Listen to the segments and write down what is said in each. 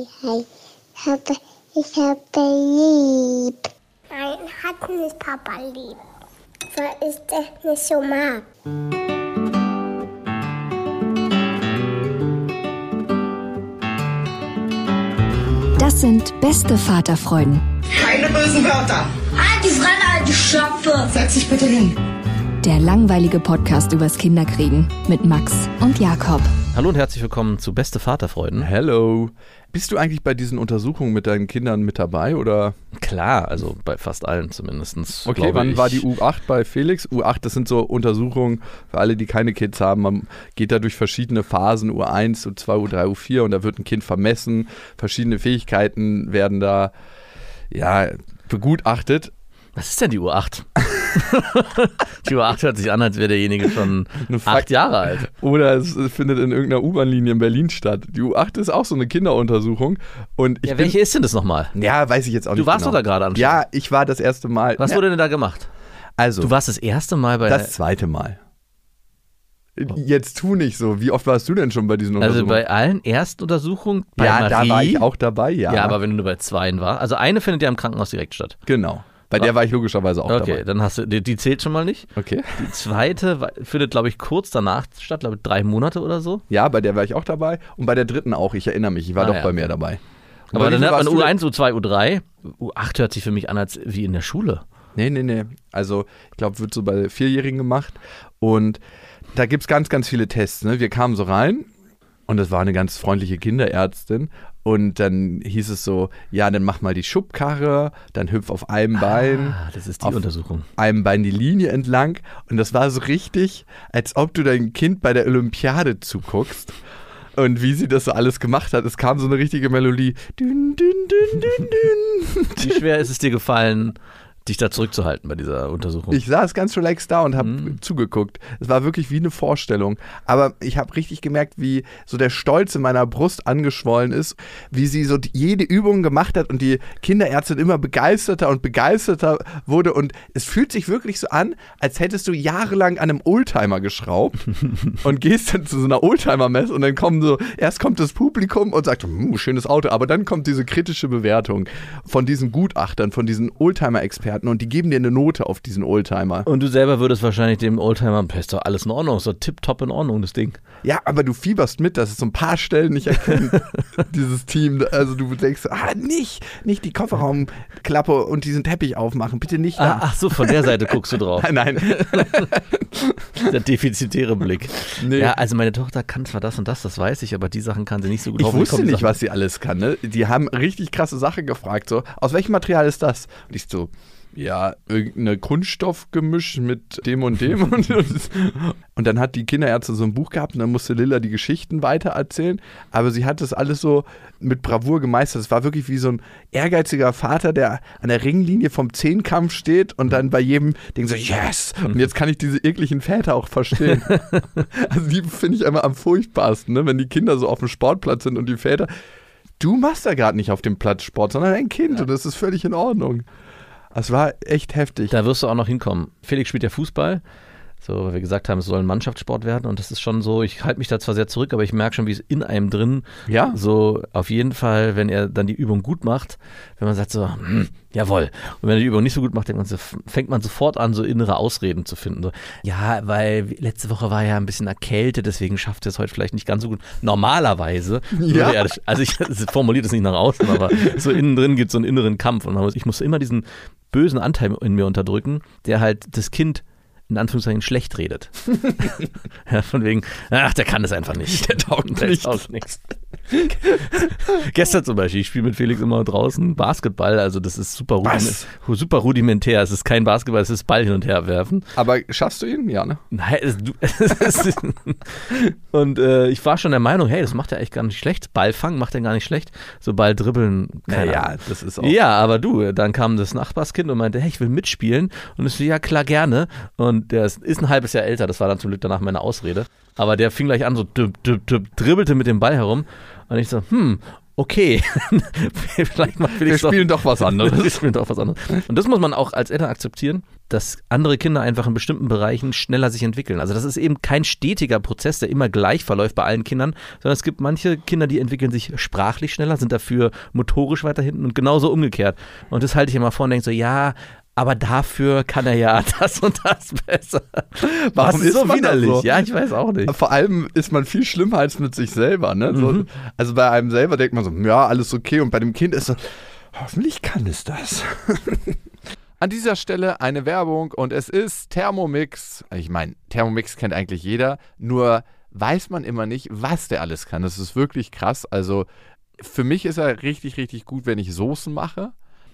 hi, hi. Papa, ich habe lieb. Nein, hat nicht Papa lieb. Weil ich das nicht so mag. Das sind beste Vaterfreuden. Keine bösen Wörter. Halt die Fremde, alte Schöpfe! Setz dich bitte hin. Der langweilige Podcast übers Kinderkriegen mit Max und Jakob. Hallo und herzlich willkommen zu Beste Vaterfreuden. Hello. Bist du eigentlich bei diesen Untersuchungen mit deinen Kindern mit dabei oder? Klar, also bei fast allen zumindest. Okay, wann ich. war die U8 bei Felix? U8, das sind so Untersuchungen für alle, die keine Kids haben. Man geht da durch verschiedene Phasen, U1, U2, U3, U4 und da wird ein Kind vermessen. Verschiedene Fähigkeiten werden da ja, begutachtet. Was ist denn die U8? die U8 hört sich an, als wäre derjenige schon acht Jahre alt. Oder es findet in irgendeiner U-Bahn-Linie in Berlin statt. Die U8 ist auch so eine Kinderuntersuchung. Und ich Ja, bin, welche ist denn das nochmal? Ja, weiß ich jetzt auch Du nicht. warst genau. doch da gerade anscheinend. Ja, ich war das erste Mal. Was ja, wurde denn da gemacht? Also, Du warst das erste Mal bei das zweite Mal. Jetzt tu nicht so. Wie oft warst du denn schon bei diesen also Untersuchungen? bei allen Erstuntersuchungen bei ja, Marie. da war ich auch dabei, ja. Ja. aber wenn du nur bei zweien warst. Also eine findet ja im Krankenhaus direkt statt. Genau. Bei der war ich logischerweise auch Okay, dabei. dann hast du, die, die zählt schon mal nicht. Okay. Die zweite findet, glaube ich, kurz danach statt, glaube ich, drei Monate oder so. Ja, bei der war ich auch dabei und bei der dritten auch. Ich erinnere mich, ich war Ah, doch ja, bei okay. mir dabei. Und Aber bei dann hat man viel warst du U1, U2, U3. U8 hört sich für mich an, als wie in der Schule. Nee, nee, nee. Also, ich glaube, wird so bei Vierjährigen gemacht. Und da gibt es ganz, ganz viele Tests. Ne? Wir kamen so rein und das war eine ganz freundliche Kinderärztin. Und dann hieß es so: Ja, dann mach mal die Schubkarre, dann hüpf auf einem Bein. Ah, das ist die auf Untersuchung. einem Bein die Linie entlang. Und das war so richtig, als ob du dein Kind bei der Olympiade zuguckst. Und wie sie das so alles gemacht hat, es kam so eine richtige Melodie. Dün, dün, dün. Wie schwer ist es dir gefallen, dich da zurückzuhalten bei dieser Untersuchung? Ich saß ganz relaxed da und habe Mhm. zugeguckt. Es war wirklich wie eine Vorstellung. Aber ich habe richtig gemerkt, wie so der Stolz in meiner Brust angeschwollen ist, wie sie so jede Übung gemacht hat und die Kinderärztin immer begeisterter und begeisterter wurde. Und es fühlt sich wirklich so an, als hättest du jahrelang an einem Oldtimer geschraubt und gehst dann zu so einer Oldtimer-Messe und dann kommen so, erst kommt das Publikum und sagt, hm, schönes Auto, aber dann kommt diese kritische Bewertung von diesen Gutachtern, von diesen Oldtimer-Experten und die geben dir eine Note auf diesen Oldtimer. Und du selber würdest wahrscheinlich dem Oldtimer, "Pff, ist doch alles in Ordnung, ist doch tipptopp in Ordnung, das Ding. Ja, aber du fieberst mit, dass es so ein paar Stellen nicht erkennt, dieses Team. Also du denkst, ah, nicht, nicht die Kofferraumklappe und diesen Teppich aufmachen, bitte nicht Ah, da. ach so, von der Seite guckst du drauf. Nein, Der defizitäre Blick. Nee. Ja, also meine Tochter kann zwar das und das, das weiß ich, aber die Sachen kann sie nicht so gut. ich wusste nicht, Sachen- was sie alles kann. Ne? Die haben richtig krasse Sachen gefragt. So, aus welchem Material ist das? Und ich so, ja, irgendeine Kunststoffgemisch mit dem und dem. und, und dann hat die Kinderärztin so ein Buch gehabt und dann musste Lilla die Geschichten weitererzählen. Aber sie hat das alles so mit Bravour gemeistert. Es war wirklich wie so ein ehrgeiziger Vater, der an der Ringlinie vom Zehnkampf steht und dann bei jedem Ding so, yes! Und jetzt kann ich diese ekligen Väter auch verstehen. also die finde ich immer am furchtbarsten, ne? wenn die Kinder so auf dem Sportplatz sind und die Väter. Du machst da gerade nicht auf dem Platz Sport, sondern ein Kind und das ist völlig in Ordnung. Es war echt heftig. Da wirst du auch noch hinkommen. Felix spielt ja Fußball. So, weil wir gesagt haben, es soll ein Mannschaftssport werden und das ist schon so, ich halte mich da zwar sehr zurück, aber ich merke schon, wie es in einem drin, Ja. so auf jeden Fall, wenn er dann die Übung gut macht, wenn man sagt so, hm, jawohl. Und wenn er die Übung nicht so gut macht, denkt man so, fängt man sofort an, so innere Ausreden zu finden. So, ja, weil letzte Woche war ja ein bisschen erkältet, deswegen schafft er es heute vielleicht nicht ganz so gut. Normalerweise, Ja. er also ich formuliere das nicht nach außen, aber so innen drin gibt es so einen inneren Kampf und muss, ich muss immer diesen bösen Anteil in mir unterdrücken, der halt das Kind in Anführungszeichen schlecht redet. ja, von wegen, ach, der kann das einfach nicht. Der taugt, der nicht. taugt nichts. Gestern zum Beispiel, ich spiele mit Felix immer draußen Basketball, also das ist super, rudiment, super rudimentär. Es ist kein Basketball, es ist Ball hin und her werfen. Aber schaffst du ihn? Ja, ne? Nein, es, du, es ist, und äh, ich war schon der Meinung, hey, das macht er echt gar nicht schlecht. Ball fangen macht er gar nicht schlecht. So Ball dribbeln, keine Naja, Ahnung. das ist auch. Ja, aber du, dann kam das Nachbarskind und meinte, hey, ich will mitspielen. Und ich so, ja klar, gerne. Und der ist, ist ein halbes Jahr älter, das war dann zum Glück danach meine Ausrede. Aber der fing gleich an, so dribbelte mit dem Ball herum. Und ich so, hm. okay, vielleicht mal Wir spielen doch was Wir anderes. spielen doch was anderes. Und das muss man auch als Eltern akzeptieren, dass andere Kinder einfach in bestimmten Bereichen schneller sich entwickeln. Also das ist eben kein stetiger Prozess, der immer gleich verläuft bei allen Kindern, sondern es gibt manche Kinder, die entwickeln sich sprachlich schneller, sind dafür motorisch weiter hinten und genauso umgekehrt. Und das halte ich immer vor und denke so, ja, aber dafür kann er ja das und das besser. Warum Was ist so widerlich? so? Ja, ich weiß auch nicht. Vor allem ist man viel schlimmer als mit sich selber. Ne? So, Mhm. Also bei einem selber denkt man so, ja, alles okay. Und bei dem Kind ist so, hoffentlich kann es das. An dieser Stelle eine Werbung und es ist Thermomix. Ich meine, Thermomix kennt eigentlich jeder, nur weiß man immer nicht, was der alles kann. Das ist wirklich krass. Also für mich ist er richtig, richtig gut, wenn ich Soßen mache.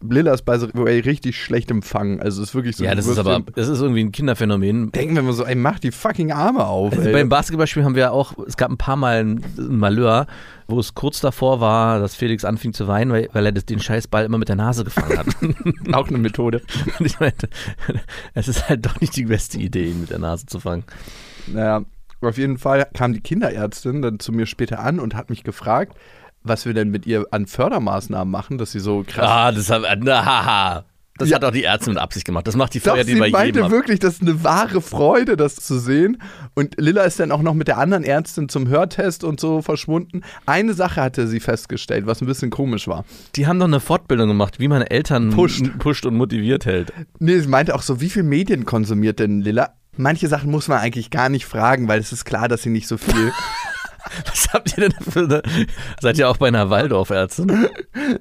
Lilla ist by the way richtig schlecht empfangen. Also es ist wirklich so. Ja, das ist aber, das ist irgendwie ein Kinderphänomen. Denken wir mal so, ey, mach die fucking Arme auf. Also beim Basketballspiel haben wir auch, es gab ein paar Mal ein, ein Malheur, wo es kurz davor war, dass Felix anfing zu weinen, weil, weil er das, den Scheißball immer mit der Nase gefangen hat. auch eine Methode. Und ich meinte, es ist halt doch nicht die beste Idee, ihn mit der Nase zu fangen. Naja, auf jeden Fall kam die Kinderärztin dann zu mir später an und hat mich gefragt, was wir denn mit ihr an Fördermaßnahmen machen, dass sie so krass. Ah, das, hat, na, haha. das Ja. hat auch die Ärzte mit Absicht gemacht. Das macht die Doch, Feuer, die bei meinte jedem ab. wirklich, das ist eine wahre Freude, das zu sehen. Und Lilla ist dann auch noch mit der anderen Ärztin zum Hörtest und so verschwunden. Eine Sache hatte sie festgestellt, was ein bisschen komisch war. Die haben doch eine Fortbildung gemacht, wie man Eltern Pusht. pusht und motiviert hält. Nee, sie meinte auch so, wie viel Medien konsumiert denn Lilla? Manche Sachen muss man eigentlich gar nicht fragen, weil es ist klar, dass sie nicht so viel. Was habt ihr denn für eine, seid ihr auch bei einer Waldorfärztin?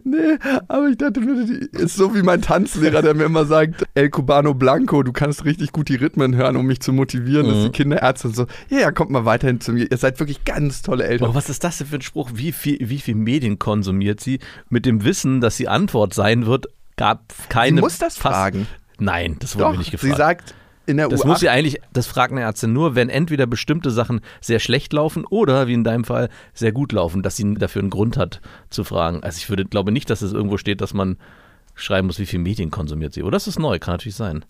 nee, aber ich dachte ist so wie mein Tanzlehrer, der mir immer sagt, El Cubano Blanco, du kannst richtig gut die Rhythmen hören, um mich zu motivieren, dass die Kinderärzte so, ja, ja, kommt mal weiterhin zu mir. Ihr seid wirklich ganz tolle Eltern. Oh, was ist das denn für ein Spruch? Wie viel, wie viel Medien konsumiert sie? Mit dem Wissen, dass die Antwort sein wird, gab keine. sie muss das fragen. Nein, das wurde Doch, mir nicht gefragt. sie sagt, in der das U8 muss sie eigentlich, das fragt eine Ärztin nur, wenn entweder bestimmte Sachen sehr schlecht laufen oder, wie in deinem Fall, sehr gut laufen, dass sie dafür einen Grund hat zu fragen. Also ich würde, glaube nicht, dass es irgendwo steht, dass man schreiben muss, wie viel Medien konsumiert sie. Oder das ist neu, kann natürlich sein.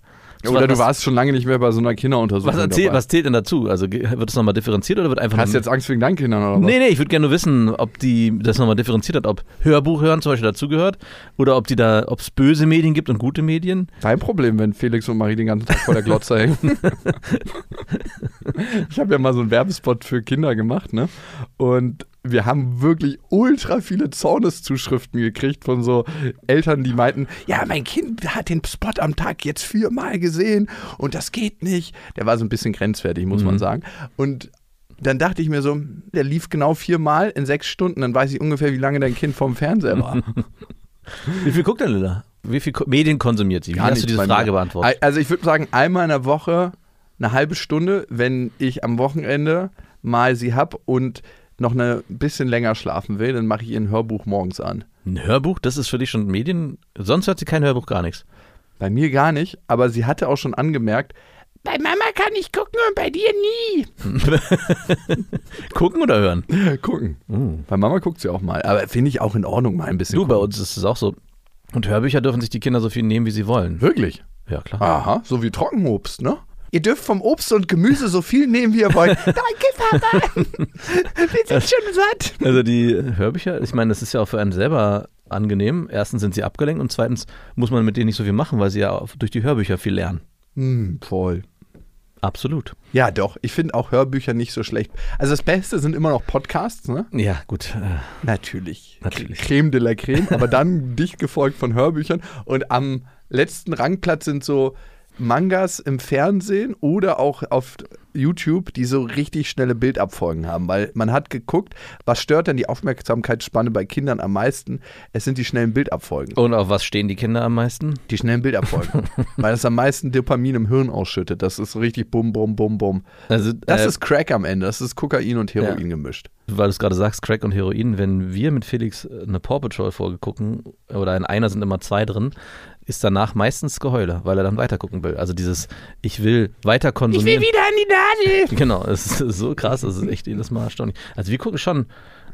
Oder du was, warst schon lange nicht mehr bei so einer Kinderuntersuchung. was, erzählt, dabei. was zählt denn dazu? Also wird es nochmal differenziert oder wird einfach Hast du jetzt Angst wegen deinen Kindern oder was? Nee, nee, ich würde gerne nur wissen, ob die das nochmal differenziert hat, ob Hörbuch hören zum Beispiel dazugehört oder ob die da, ob es böse Medien gibt und gute Medien. Dein Problem, wenn Felix und Marie den ganzen Tag vor der Glotze hängen. ich habe ja mal so einen Werbespot für Kinder gemacht, ne? Und wir haben wirklich ultra viele Zorneszuschriften gekriegt von so Eltern, die meinten, ja, mein Kind hat den Spot am Tag jetzt viermal gesehen und das geht nicht. Der war so ein bisschen grenzwertig, muss man sagen. Und dann dachte ich mir so, der lief genau viermal in sechs Stunden, dann weiß ich ungefähr, wie lange dein Kind vorm Fernseher war. Wie viel guckt denn Lilla? Wie viel Medien konsumiert sie? Wie hast du diese Frage beantwortet? Also ich würde sagen, einmal in der Woche eine halbe Stunde, wenn ich am Wochenende mal sie hab und noch ein bisschen länger schlafen will, dann mache ich ihr ein Hörbuch morgens an. Ein Hörbuch, das ist für dich schon Medien. Sonst hört sie kein Hörbuch, gar nichts. Bei mir gar nicht, aber sie hatte auch schon angemerkt, bei Mama kann ich gucken und bei dir nie. Gucken oder hören? gucken. Bei Mama guckt sie auch mal. Aber finde ich auch in Ordnung, mal ein bisschen. Du, bei gucken. uns ist es auch so. Und Hörbücher dürfen sich die Kinder so viel nehmen, wie sie wollen. Wirklich? Ja, klar. Aha, so wie Trockenobst, ne? Ihr dürft vom Obst und Gemüse so viel nehmen, wie ihr wollt. Danke, Papa. Wir sind schon satt. Also die Hörbücher, ich meine, das ist ja auch für einen selber angenehm. Erstens sind sie abgelenkt und zweitens muss man mit denen nicht so viel machen, weil sie ja auf- durch die Hörbücher viel lernen. Hm, voll. Absolut. Ja, doch. Ich finde auch Hörbücher nicht so schlecht. Also das Beste sind immer noch Podcasts, ne? Ja, gut. äh, Natürlich. Natürlich. Creme de la Creme, aber dann dicht gefolgt von Hörbüchern. Und am letzten Rangplatz sind so Mangas im Fernsehen oder auch auf YouTube, die so richtig schnelle Bildabfolgen haben. Weil man hat geguckt, was stört denn die Aufmerksamkeitsspanne bei Kindern am meisten? Es sind die schnellen Bildabfolgen. Und auf was stehen die Kinder am meisten? Die schnellen Bildabfolgen. weil es am meisten Dopamin im Hirn ausschüttet. Das ist richtig bum, bum, bum, bum. Also, Das äh, ist Crack am Ende. Das ist Kokain und Heroin Ja. gemischt. weil du es gerade sagst, Crack und Heroin, wenn wir mit Felix äh, eine Paw Patrol Folge gucken, oder in einer sind immer zwei drin, ist danach meistens Geheule, weil er dann weiter gucken will. Also dieses, ich will weiter konsumieren. wieder an die Nadel. Genau, es ist so krass, das ist echt jedes Mal erstaunlich. Also wir gucken schon,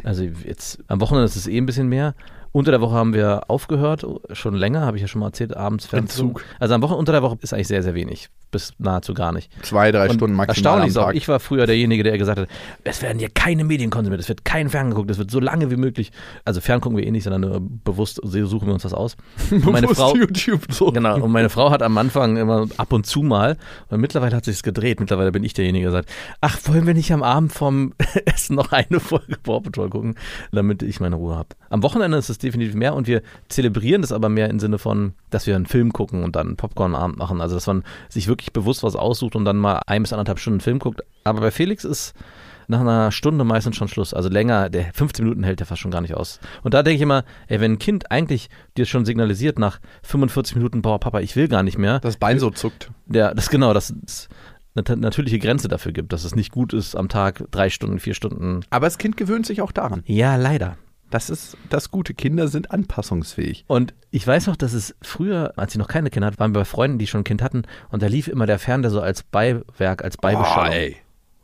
also jetzt am Wochenende ist es eh ein bisschen mehr. Unter der Woche haben wir aufgehört, schon länger, habe ich ja schon mal erzählt, abends Fernsehen. Also am Wochenende unter der Woche ist eigentlich sehr, sehr wenig, bis nahezu gar nicht. Zwei, drei Und Stunden maximal Erstaunlich ist auch, ich war früher derjenige, der gesagt hat, es werden hier keine Medien konsumiert, es wird kein Fern geguckt, es wird so lange wie möglich. Also fern gucken wir eh nicht, sondern nur bewusst suchen wir uns was aus. Und meine Frau, YouTube so. Genau, und meine Frau hat am Anfang immer ab und zu mal, und mittlerweile hat sich's gedreht, mittlerweile bin ich derjenige, der sagt, ach, wollen wir nicht am Abend vom Essen noch eine Folge Paw Patrol gucken, damit ich meine Ruhe habe. Am Wochenende ist es definitiv mehr und wir zelebrieren das aber mehr im Sinne von, dass wir einen Film gucken und dann einen Popcorn-Abend machen, also dass man sich wirklich bewusst was aussucht und dann mal ein bis anderthalb Stunden Film guckt. Aber bei Felix ist nach einer Stunde meistens schon Schluss. Also länger, der 15 Minuten hält der fast schon gar nicht aus. Und da denke ich immer, ey, wenn ein Kind eigentlich dir schon signalisiert nach 45 Minuten, boah, Papa, ich will gar nicht mehr, Das Bein so zuckt. der, das genau, dass es eine natürliche Grenze dafür gibt, dass es nicht gut ist, am Tag drei Stunden, vier Stunden. Aber das Kind gewöhnt sich auch daran. Ja, leider. Das ist das Gute. Kinder sind anpassungsfähig. Und ich weiß noch, dass es früher, als ich noch keine Kinder hatte, waren wir bei Freunden, die schon ein Kind hatten, und da lief immer der Fernseher so als Beiwerk, als Beibeschallung. Oh, ey.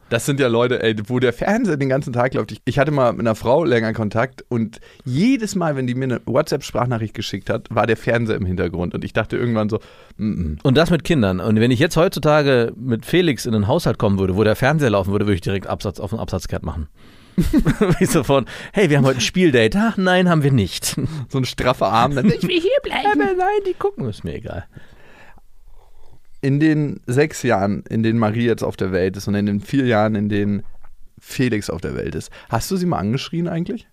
Das sind ja Leute, ey, wo der Fernseher den ganzen Tag läuft. Ich, ich hatte mal mit einer Frau länger Kontakt und jedes Mal, wenn die mir eine WhatsApp-Sprachnachricht geschickt hat, war der Fernseher im Hintergrund. Und ich dachte irgendwann so, mm -mm. Und das mit Kindern. Und wenn ich jetzt heutzutage mit Felix in einen Haushalt kommen würde, wo der Fernseher laufen würde, würde ich direkt Absatz auf den Absatzkehrt machen. ich sofort, hey, wir haben heute ein Spieldate. Ach, nein, haben wir nicht. so ein straffer Arm. Dann, ich will hier bleiben. Aber nein, die gucken, ist mir egal. In den sechs Jahren, in denen Marie jetzt auf der Welt ist und in den vier Jahren, in denen Felix auf der Welt ist, hast du sie mal angeschrien eigentlich?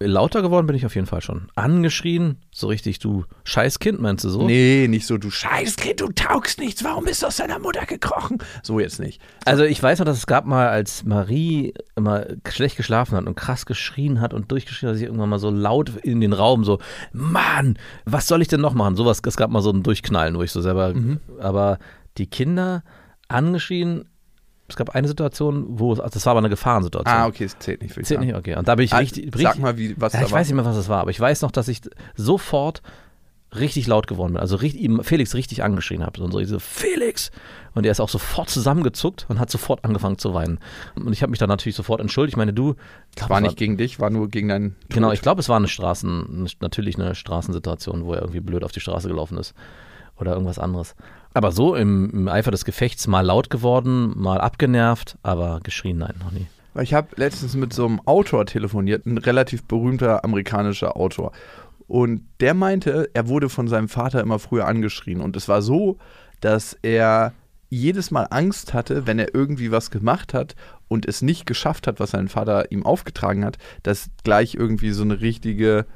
Lauter geworden bin ich auf jeden Fall schon. Angeschrien, so richtig, du Scheißkind, meinst du so? Nee, nicht so, du Scheißkind, du taugst nichts, warum bist du aus deiner Mutter gekrochen? So jetzt nicht. Also ich weiß noch, dass es gab mal, als Marie immer schlecht geschlafen hat und krass geschrien hat und durchgeschrien hat, sie irgendwann mal so laut in den Raum so, Mann, was soll ich denn noch machen? Sowas, es gab mal so ein Durchknallen, wo ich so selber, aber die Kinder angeschrien, es gab eine Situation, wo, also das war aber eine Gefahrensituation. Ah, okay, es zählt nicht für Zählt nicht, okay. Und da bin ich Ah, richtig, richtig Sag mal, wie, was ja, da ich war. weiß nicht mehr, was das war, aber ich weiß noch, dass ich sofort richtig laut geworden bin. Also richtig, Felix richtig angeschrien habe. Und so, ich so, Felix! Und er ist auch sofort zusammengezuckt und hat sofort angefangen zu weinen. Und ich habe mich dann natürlich sofort entschuldigt. Ich meine, du. Das war nicht gegen dich, war nur gegen deinen Tod. Genau, ich glaube, es war eine Straßen, natürlich eine Straßensituation, wo er irgendwie blöd auf die Straße gelaufen ist. Oder irgendwas anderes. Aber so im, im Eifer des Gefechts mal laut geworden, mal abgenervt, aber geschrien, nein, noch nie. Ich habe letztens mit so einem Autor telefoniert, ein relativ berühmter amerikanischer Autor. Und der meinte, er wurde von seinem Vater immer früher angeschrien. Und es war so, dass er jedes Mal Angst hatte, wenn er irgendwie was gemacht hat und es nicht geschafft hat, was sein Vater ihm aufgetragen hat, dass gleich irgendwie so eine richtige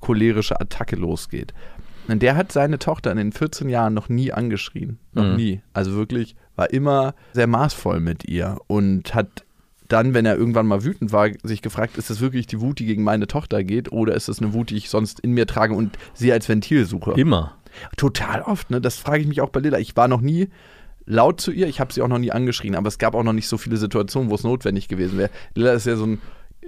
cholerische Attacke losgeht. Und der hat seine Tochter in den 14 Jahren noch nie angeschrien. Noch Mhm. nie. Also wirklich war immer sehr maßvoll mit ihr und hat dann, wenn er irgendwann mal wütend war, sich gefragt, ist das wirklich die Wut, die gegen meine Tochter geht oder ist das eine Wut, die ich sonst in mir trage und sie als Ventil suche? Immer. Total oft, ne? Das frage ich mich auch bei Lilla. Ich war noch nie laut zu ihr, ich habe sie auch noch nie angeschrien, aber es gab auch noch nicht so viele Situationen, wo es notwendig gewesen wäre. Lilla ist ja so ein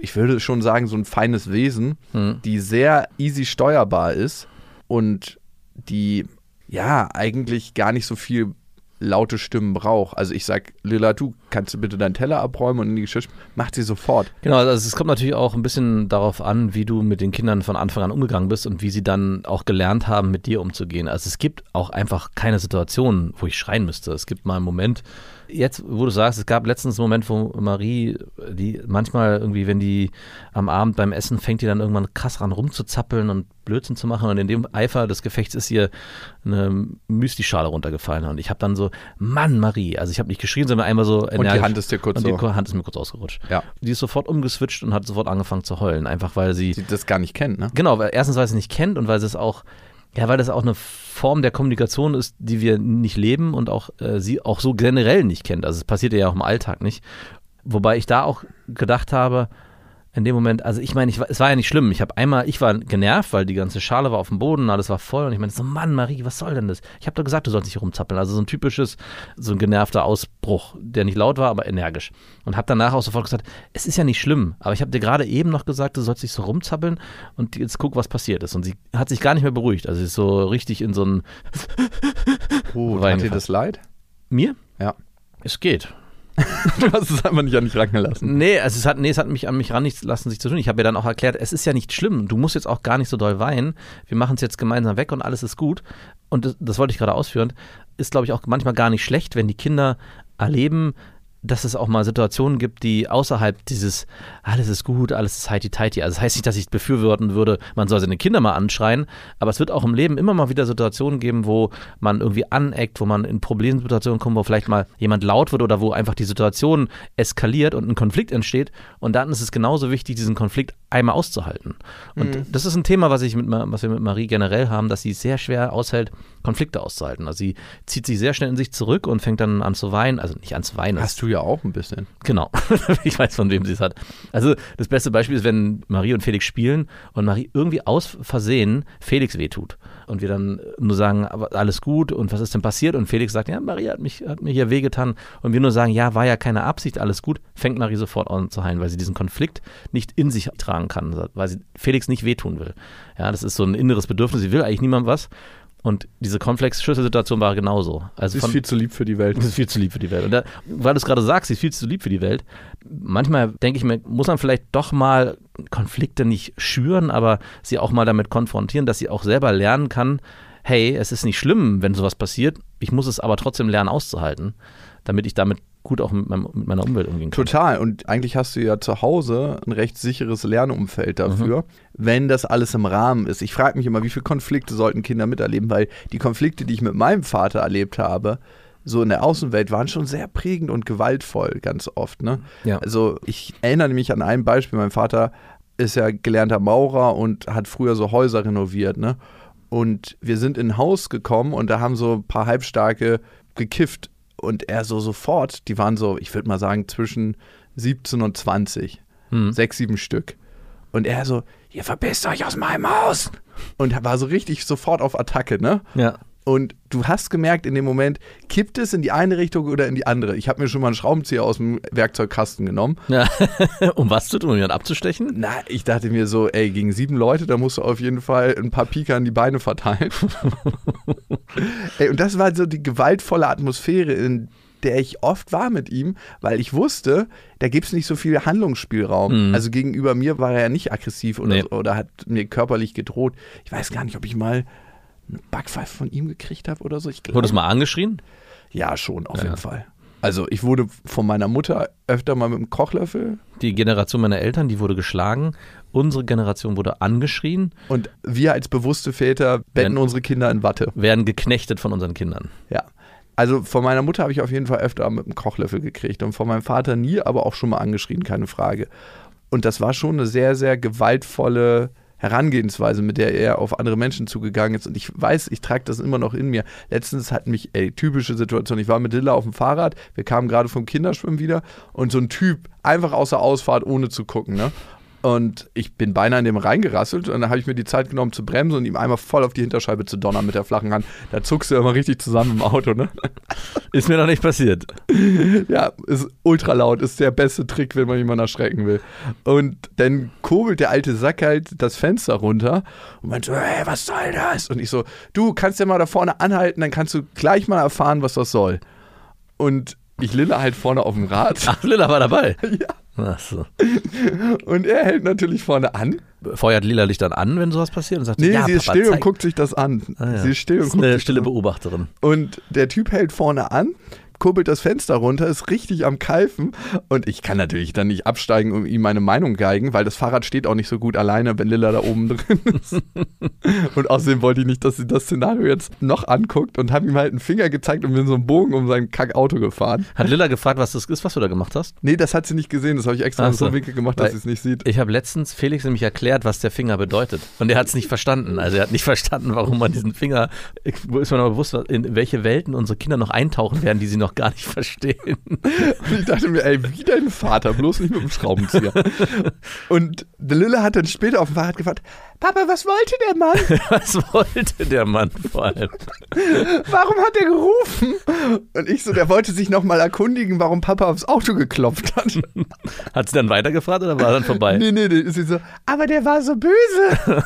ich würde schon sagen, so ein feines Wesen, Hm. die sehr easy steuerbar ist und die ja eigentlich gar nicht so viel laute Stimmen braucht. Also ich sag, Lila, du kannst du bitte deinen Teller abräumen und in die Geschirr, macht sie sofort. Genau, also es kommt natürlich auch ein bisschen darauf an, wie du mit den Kindern von Anfang an umgegangen bist und wie sie dann auch gelernt haben, mit dir umzugehen. Also es gibt auch einfach keine Situation, wo ich schreien müsste. Es gibt mal einen Moment, jetzt, wo du sagst, es gab letztens einen Moment, wo Marie, die manchmal irgendwie, wenn die am Abend beim Essen fängt, die dann irgendwann krass ran rumzuzappeln und Blödsinn zu machen und in dem Eifer des Gefechts ist ihr eine Müsli-Schale runtergefallen und ich habe dann so, Mann, Marie, also ich habe nicht geschrien, sondern einmal so energisch. Hand ist dir kurz und die so- Hand ist mir kurz ausgerutscht. Ja. Die ist sofort umgeswitcht und hat sofort angefangen zu heulen, einfach weil sie, Die das gar nicht kennt, ne? genau, weil erstens, weil sie nicht kennt und weil sie es auch, ja, weil das auch eine Form der Kommunikation ist, die wir nicht leben und auch äh, sie auch so generell nicht kennt. Also es passiert ja auch im Alltag nicht. Wobei ich da auch gedacht habe, in dem Moment, also ich meine, ich, es war ja nicht schlimm. Ich habe einmal, ich war genervt, weil die ganze Schale war auf dem Boden, alles war voll und ich meinte so, Mann, Marie, was soll denn das? Ich habe doch gesagt, du sollst nicht rumzappeln. Also so ein typisches, so ein genervter Ausbruch, der nicht laut war, aber energisch. Und habe danach auch sofort gesagt, es ist ja nicht schlimm, aber ich habe dir gerade eben noch gesagt, du sollst nicht so rumzappeln und jetzt guck, was passiert ist. Und sie hat sich gar nicht mehr beruhigt. Also sie ist so richtig in so ein, Oh, hat dir das leid? mir? Ja. Es geht. Du hast es einfach nicht an dich rangelassen. Nee, also es hat, nee, es hat mich an mich ran nicht lassen, sich zu tun. Ich habe ihr dann auch erklärt, es ist ja nicht schlimm. Du musst jetzt auch gar nicht so doll weinen. Wir machen es jetzt gemeinsam weg und alles ist gut. Und das, das wollte ich gerade ausführen. Ist, glaube ich, auch manchmal gar nicht schlecht, wenn die Kinder erleben, dass es auch mal Situationen gibt, die außerhalb dieses alles ist gut, alles ist heiti-teiti. Also das heißt nicht, dass ich befürworten würde, man soll seine Kinder mal anschreien, aber es wird auch im Leben immer mal wieder Situationen geben, wo man irgendwie aneckt, wo man in Problemsituationen kommt, wo vielleicht mal jemand laut wird oder wo einfach die Situation eskaliert und ein Konflikt entsteht. Und dann ist es genauso wichtig, diesen Konflikt einmal auszuhalten. Und das ist ein Thema, was, ich mit, was wir mit Marie generell haben, dass sie sehr schwer aushält, Konflikte auszuhalten. Also sie zieht sich sehr schnell in sich zurück und fängt dann an zu weinen. Also nicht an zu weinen, Hast du ja auch ein bisschen. Genau. ich weiß, von wem sie es hat. Also das beste Beispiel ist, wenn Marie und Felix spielen und Marie irgendwie aus Versehen Felix wehtut. Und wir dann nur sagen, alles gut und was ist denn passiert? Und Felix sagt, ja, Marie hat, mich, hat mir hier wehgetan. Und wir nur sagen, ja, war ja keine Absicht, alles gut. Fängt Marie sofort an zu heilen, weil sie diesen Konflikt nicht in sich tragen kann, weil sie Felix nicht wehtun will. Ja, das ist so ein inneres Bedürfnis. Sie will eigentlich niemandem was. Und diese Konfliktschlüsselsituation war genauso. Also ist von, viel zu lieb für die Welt. ist viel zu lieb für die Welt. Und da, weil du es gerade sagst, sie ist viel zu lieb für die Welt. Manchmal denke ich mir, muss man vielleicht doch mal Konflikte nicht schüren, aber sie auch mal damit konfrontieren, dass sie auch selber lernen kann, hey, es ist nicht schlimm, wenn sowas passiert, ich muss es aber trotzdem lernen auszuhalten, damit ich damit gut auch mit, meinem, mit meiner Umwelt umgehen kann. Total. Und eigentlich hast du ja zu Hause ein recht sicheres Lernumfeld dafür, wenn das alles im Rahmen ist. Ich frage mich immer, wie viele Konflikte sollten Kinder miterleben, weil die Konflikte, die ich mit meinem Vater erlebt habe, so in der Außenwelt waren schon sehr prägend und gewaltvoll, ganz oft. Ne? Ja. Also ich erinnere mich an ein Beispiel. Mein Vater ist ja gelernter Maurer und hat früher so Häuser renoviert. Ne? Und wir sind in ein Haus gekommen und da haben so ein paar Halbstarke gekifft. Und er so sofort, die waren so, ich würde mal sagen, zwischen 17 und 20. Hm. Sechs, sieben Stück. Und er so, ihr verpisst euch aus meinem Haus. Und er war so richtig sofort auf Attacke, ne? Ja. Und du hast gemerkt in dem Moment, kippt es in die eine Richtung oder in die andere. Ich habe mir schon mal einen Schraubenzieher aus dem Werkzeugkasten genommen. ja. um was zu tun, um jemanden abzustechen? Na, ich dachte mir so, ey, gegen sieben Leute, da musst du auf jeden Fall ein paar Pika in die Beine verteilen. ey, und das war so die gewaltvolle Atmosphäre, in der ich oft war mit ihm, weil ich wusste, da gibt es nicht so viel Handlungsspielraum. Mhm. Also gegenüber mir war er ja nicht aggressiv oder, Nee. so, oder hat mir körperlich gedroht. Ich weiß gar nicht, ob ich mal eine Backpfeife von ihm gekriegt habe oder so. Ich glaube, Wurdest du mal angeschrien? ja, schon, auf Ja. jeden Fall. Also ich wurde von meiner Mutter öfter mal mit dem Kochlöffel Die Generation meiner Eltern, die wurde geschlagen. Unsere Generation wurde angeschrien, und wir als bewusste Väter betten Wenn- unsere Kinder in Watte. werden geknechtet von unseren Kindern. Ja. Also von meiner Mutter habe ich auf jeden Fall öfter mit dem Kochlöffel gekriegt und von meinem Vater nie, aber auch schon mal angeschrien, keine Frage. Und das war schon eine sehr, sehr gewaltvolle Herangehensweise, mit der er auf andere Menschen zugegangen ist. Und ich weiß, ich trage das immer noch in mir. Letztens hat mich, ey, typische Situation, ich war mit Lilla auf dem Fahrrad, wir kamen gerade vom Kinderschwimmen wieder und so ein Typ einfach außer Ausfahrt, ohne zu gucken, ne? Und ich bin beinahe in dem reingerasselt und dann habe ich mir die Zeit genommen zu bremsen und ihm einmal voll auf die Hinterscheibe zu donnern mit der flachen Hand. Da zuckst du immer richtig zusammen im Auto, ne? Ist mir noch nicht passiert. Ja, ist ultra laut, ist der beste Trick, wenn man jemanden erschrecken will. Und dann kurbelt der alte Sack halt das Fenster runter und meint so, hey, was soll das? Und ich so, du kannst ja mal da vorne anhalten, dann kannst du gleich mal erfahren, was das soll. Und ich lille halt vorne auf dem Rad Ach, Lilla war dabei. Ja. Ach so. und er hält natürlich vorne an. Feuert Lila Licht dann an, wenn sowas passiert und sagt, Nee, ja, sie ist Papa, still und zeig. guckt sich das an. Ah, ja. Sie ist still und ist guckt eine sich stille das an. Beobachterin. Und der Typ hält vorne an, kurbelt das Fenster runter, ist richtig am Keifen. Und ich kann natürlich dann nicht absteigen und ihm meine Meinung geigen, weil das Fahrrad steht auch nicht so gut alleine, wenn Lilla da oben drin ist. und außerdem wollte ich nicht, dass sie das Szenario jetzt noch anguckt und habe ihm halt einen Finger gezeigt und bin so einen Bogen um sein Kackauto gefahren. Hat Lilla gefragt, was das ist, was du da gemacht hast? Nee, das hat sie nicht gesehen. Das habe ich extra Ach so so. Winkel gemacht, dass sie es nicht sieht. Ich habe letztens Felix nämlich erklärt, was der Finger bedeutet. Und er hat es nicht verstanden. Also er hat nicht verstanden, warum man diesen Finger, wo ist man aber bewusst, in welche Welten unsere Kinder noch eintauchen werden, die sie noch gar nicht verstehen. Und ich dachte mir, ey, wie dein Vater, bloß nicht mit dem Schraubenzieher. und der Lille hat dann später auf dem Fahrrad gefragt, Papa, was wollte der Mann? Was wollte der Mann vor allem? Warum hat er gerufen? Und ich so, der wollte sich nochmal erkundigen, warum Papa aufs Auto geklopft hat. Hat sie dann weitergefragt oder war er dann vorbei? Nee, nee, nee. Sie so, aber der war so böse.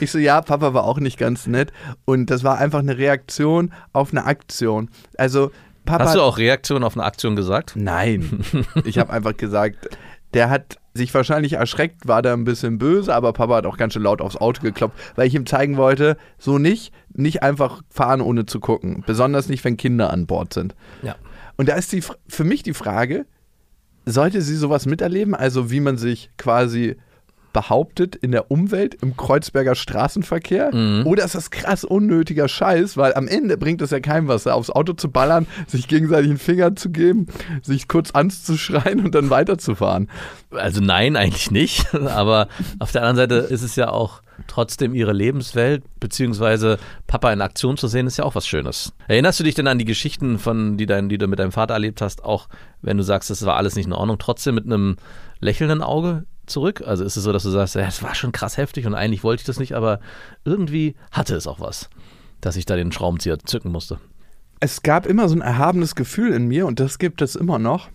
ich so, ja, Papa war auch nicht ganz nett. Und das war einfach eine Reaktion auf eine Aktion. Also, Papa. Hast du auch Reaktion auf eine Aktion gesagt? Nein. Ich habe einfach gesagt, der hat sich wahrscheinlich erschreckt, war da ein bisschen böse, aber Papa hat auch ganz schön laut aufs Auto geklopft, weil ich ihm zeigen wollte, so nicht, nicht einfach fahren ohne zu gucken. Besonders nicht, wenn Kinder an Bord sind. Ja. Und da ist die, für mich die Frage, sollte sie sowas miterleben? Also wie man sich quasi behauptet in der Umwelt im Kreuzberger Straßenverkehr? Oder ist das krass unnötiger Scheiß? Weil am Ende bringt es ja keinem was, aufs Auto zu ballern, sich gegenseitig einen Finger zu geben, sich kurz anzuschreien und dann weiterzufahren. Also nein, eigentlich nicht. Aber auf der anderen Seite ist es ja auch trotzdem ihre Lebenswelt, beziehungsweise Papa in Aktion zu sehen, ist ja auch was Schönes. Erinnerst du dich denn an die Geschichten, von, die, dein, die du mit deinem Vater erlebt hast, auch wenn du sagst, das war alles nicht in Ordnung, trotzdem mit einem lächelnden Auge zurück? Also ist es so, dass du sagst, ja, es war schon krass heftig und eigentlich wollte ich das nicht, aber irgendwie hatte es auch was, dass ich da den Schraubenzieher zücken musste. Es gab immer so ein erhabenes Gefühl in mir und das gibt es immer noch.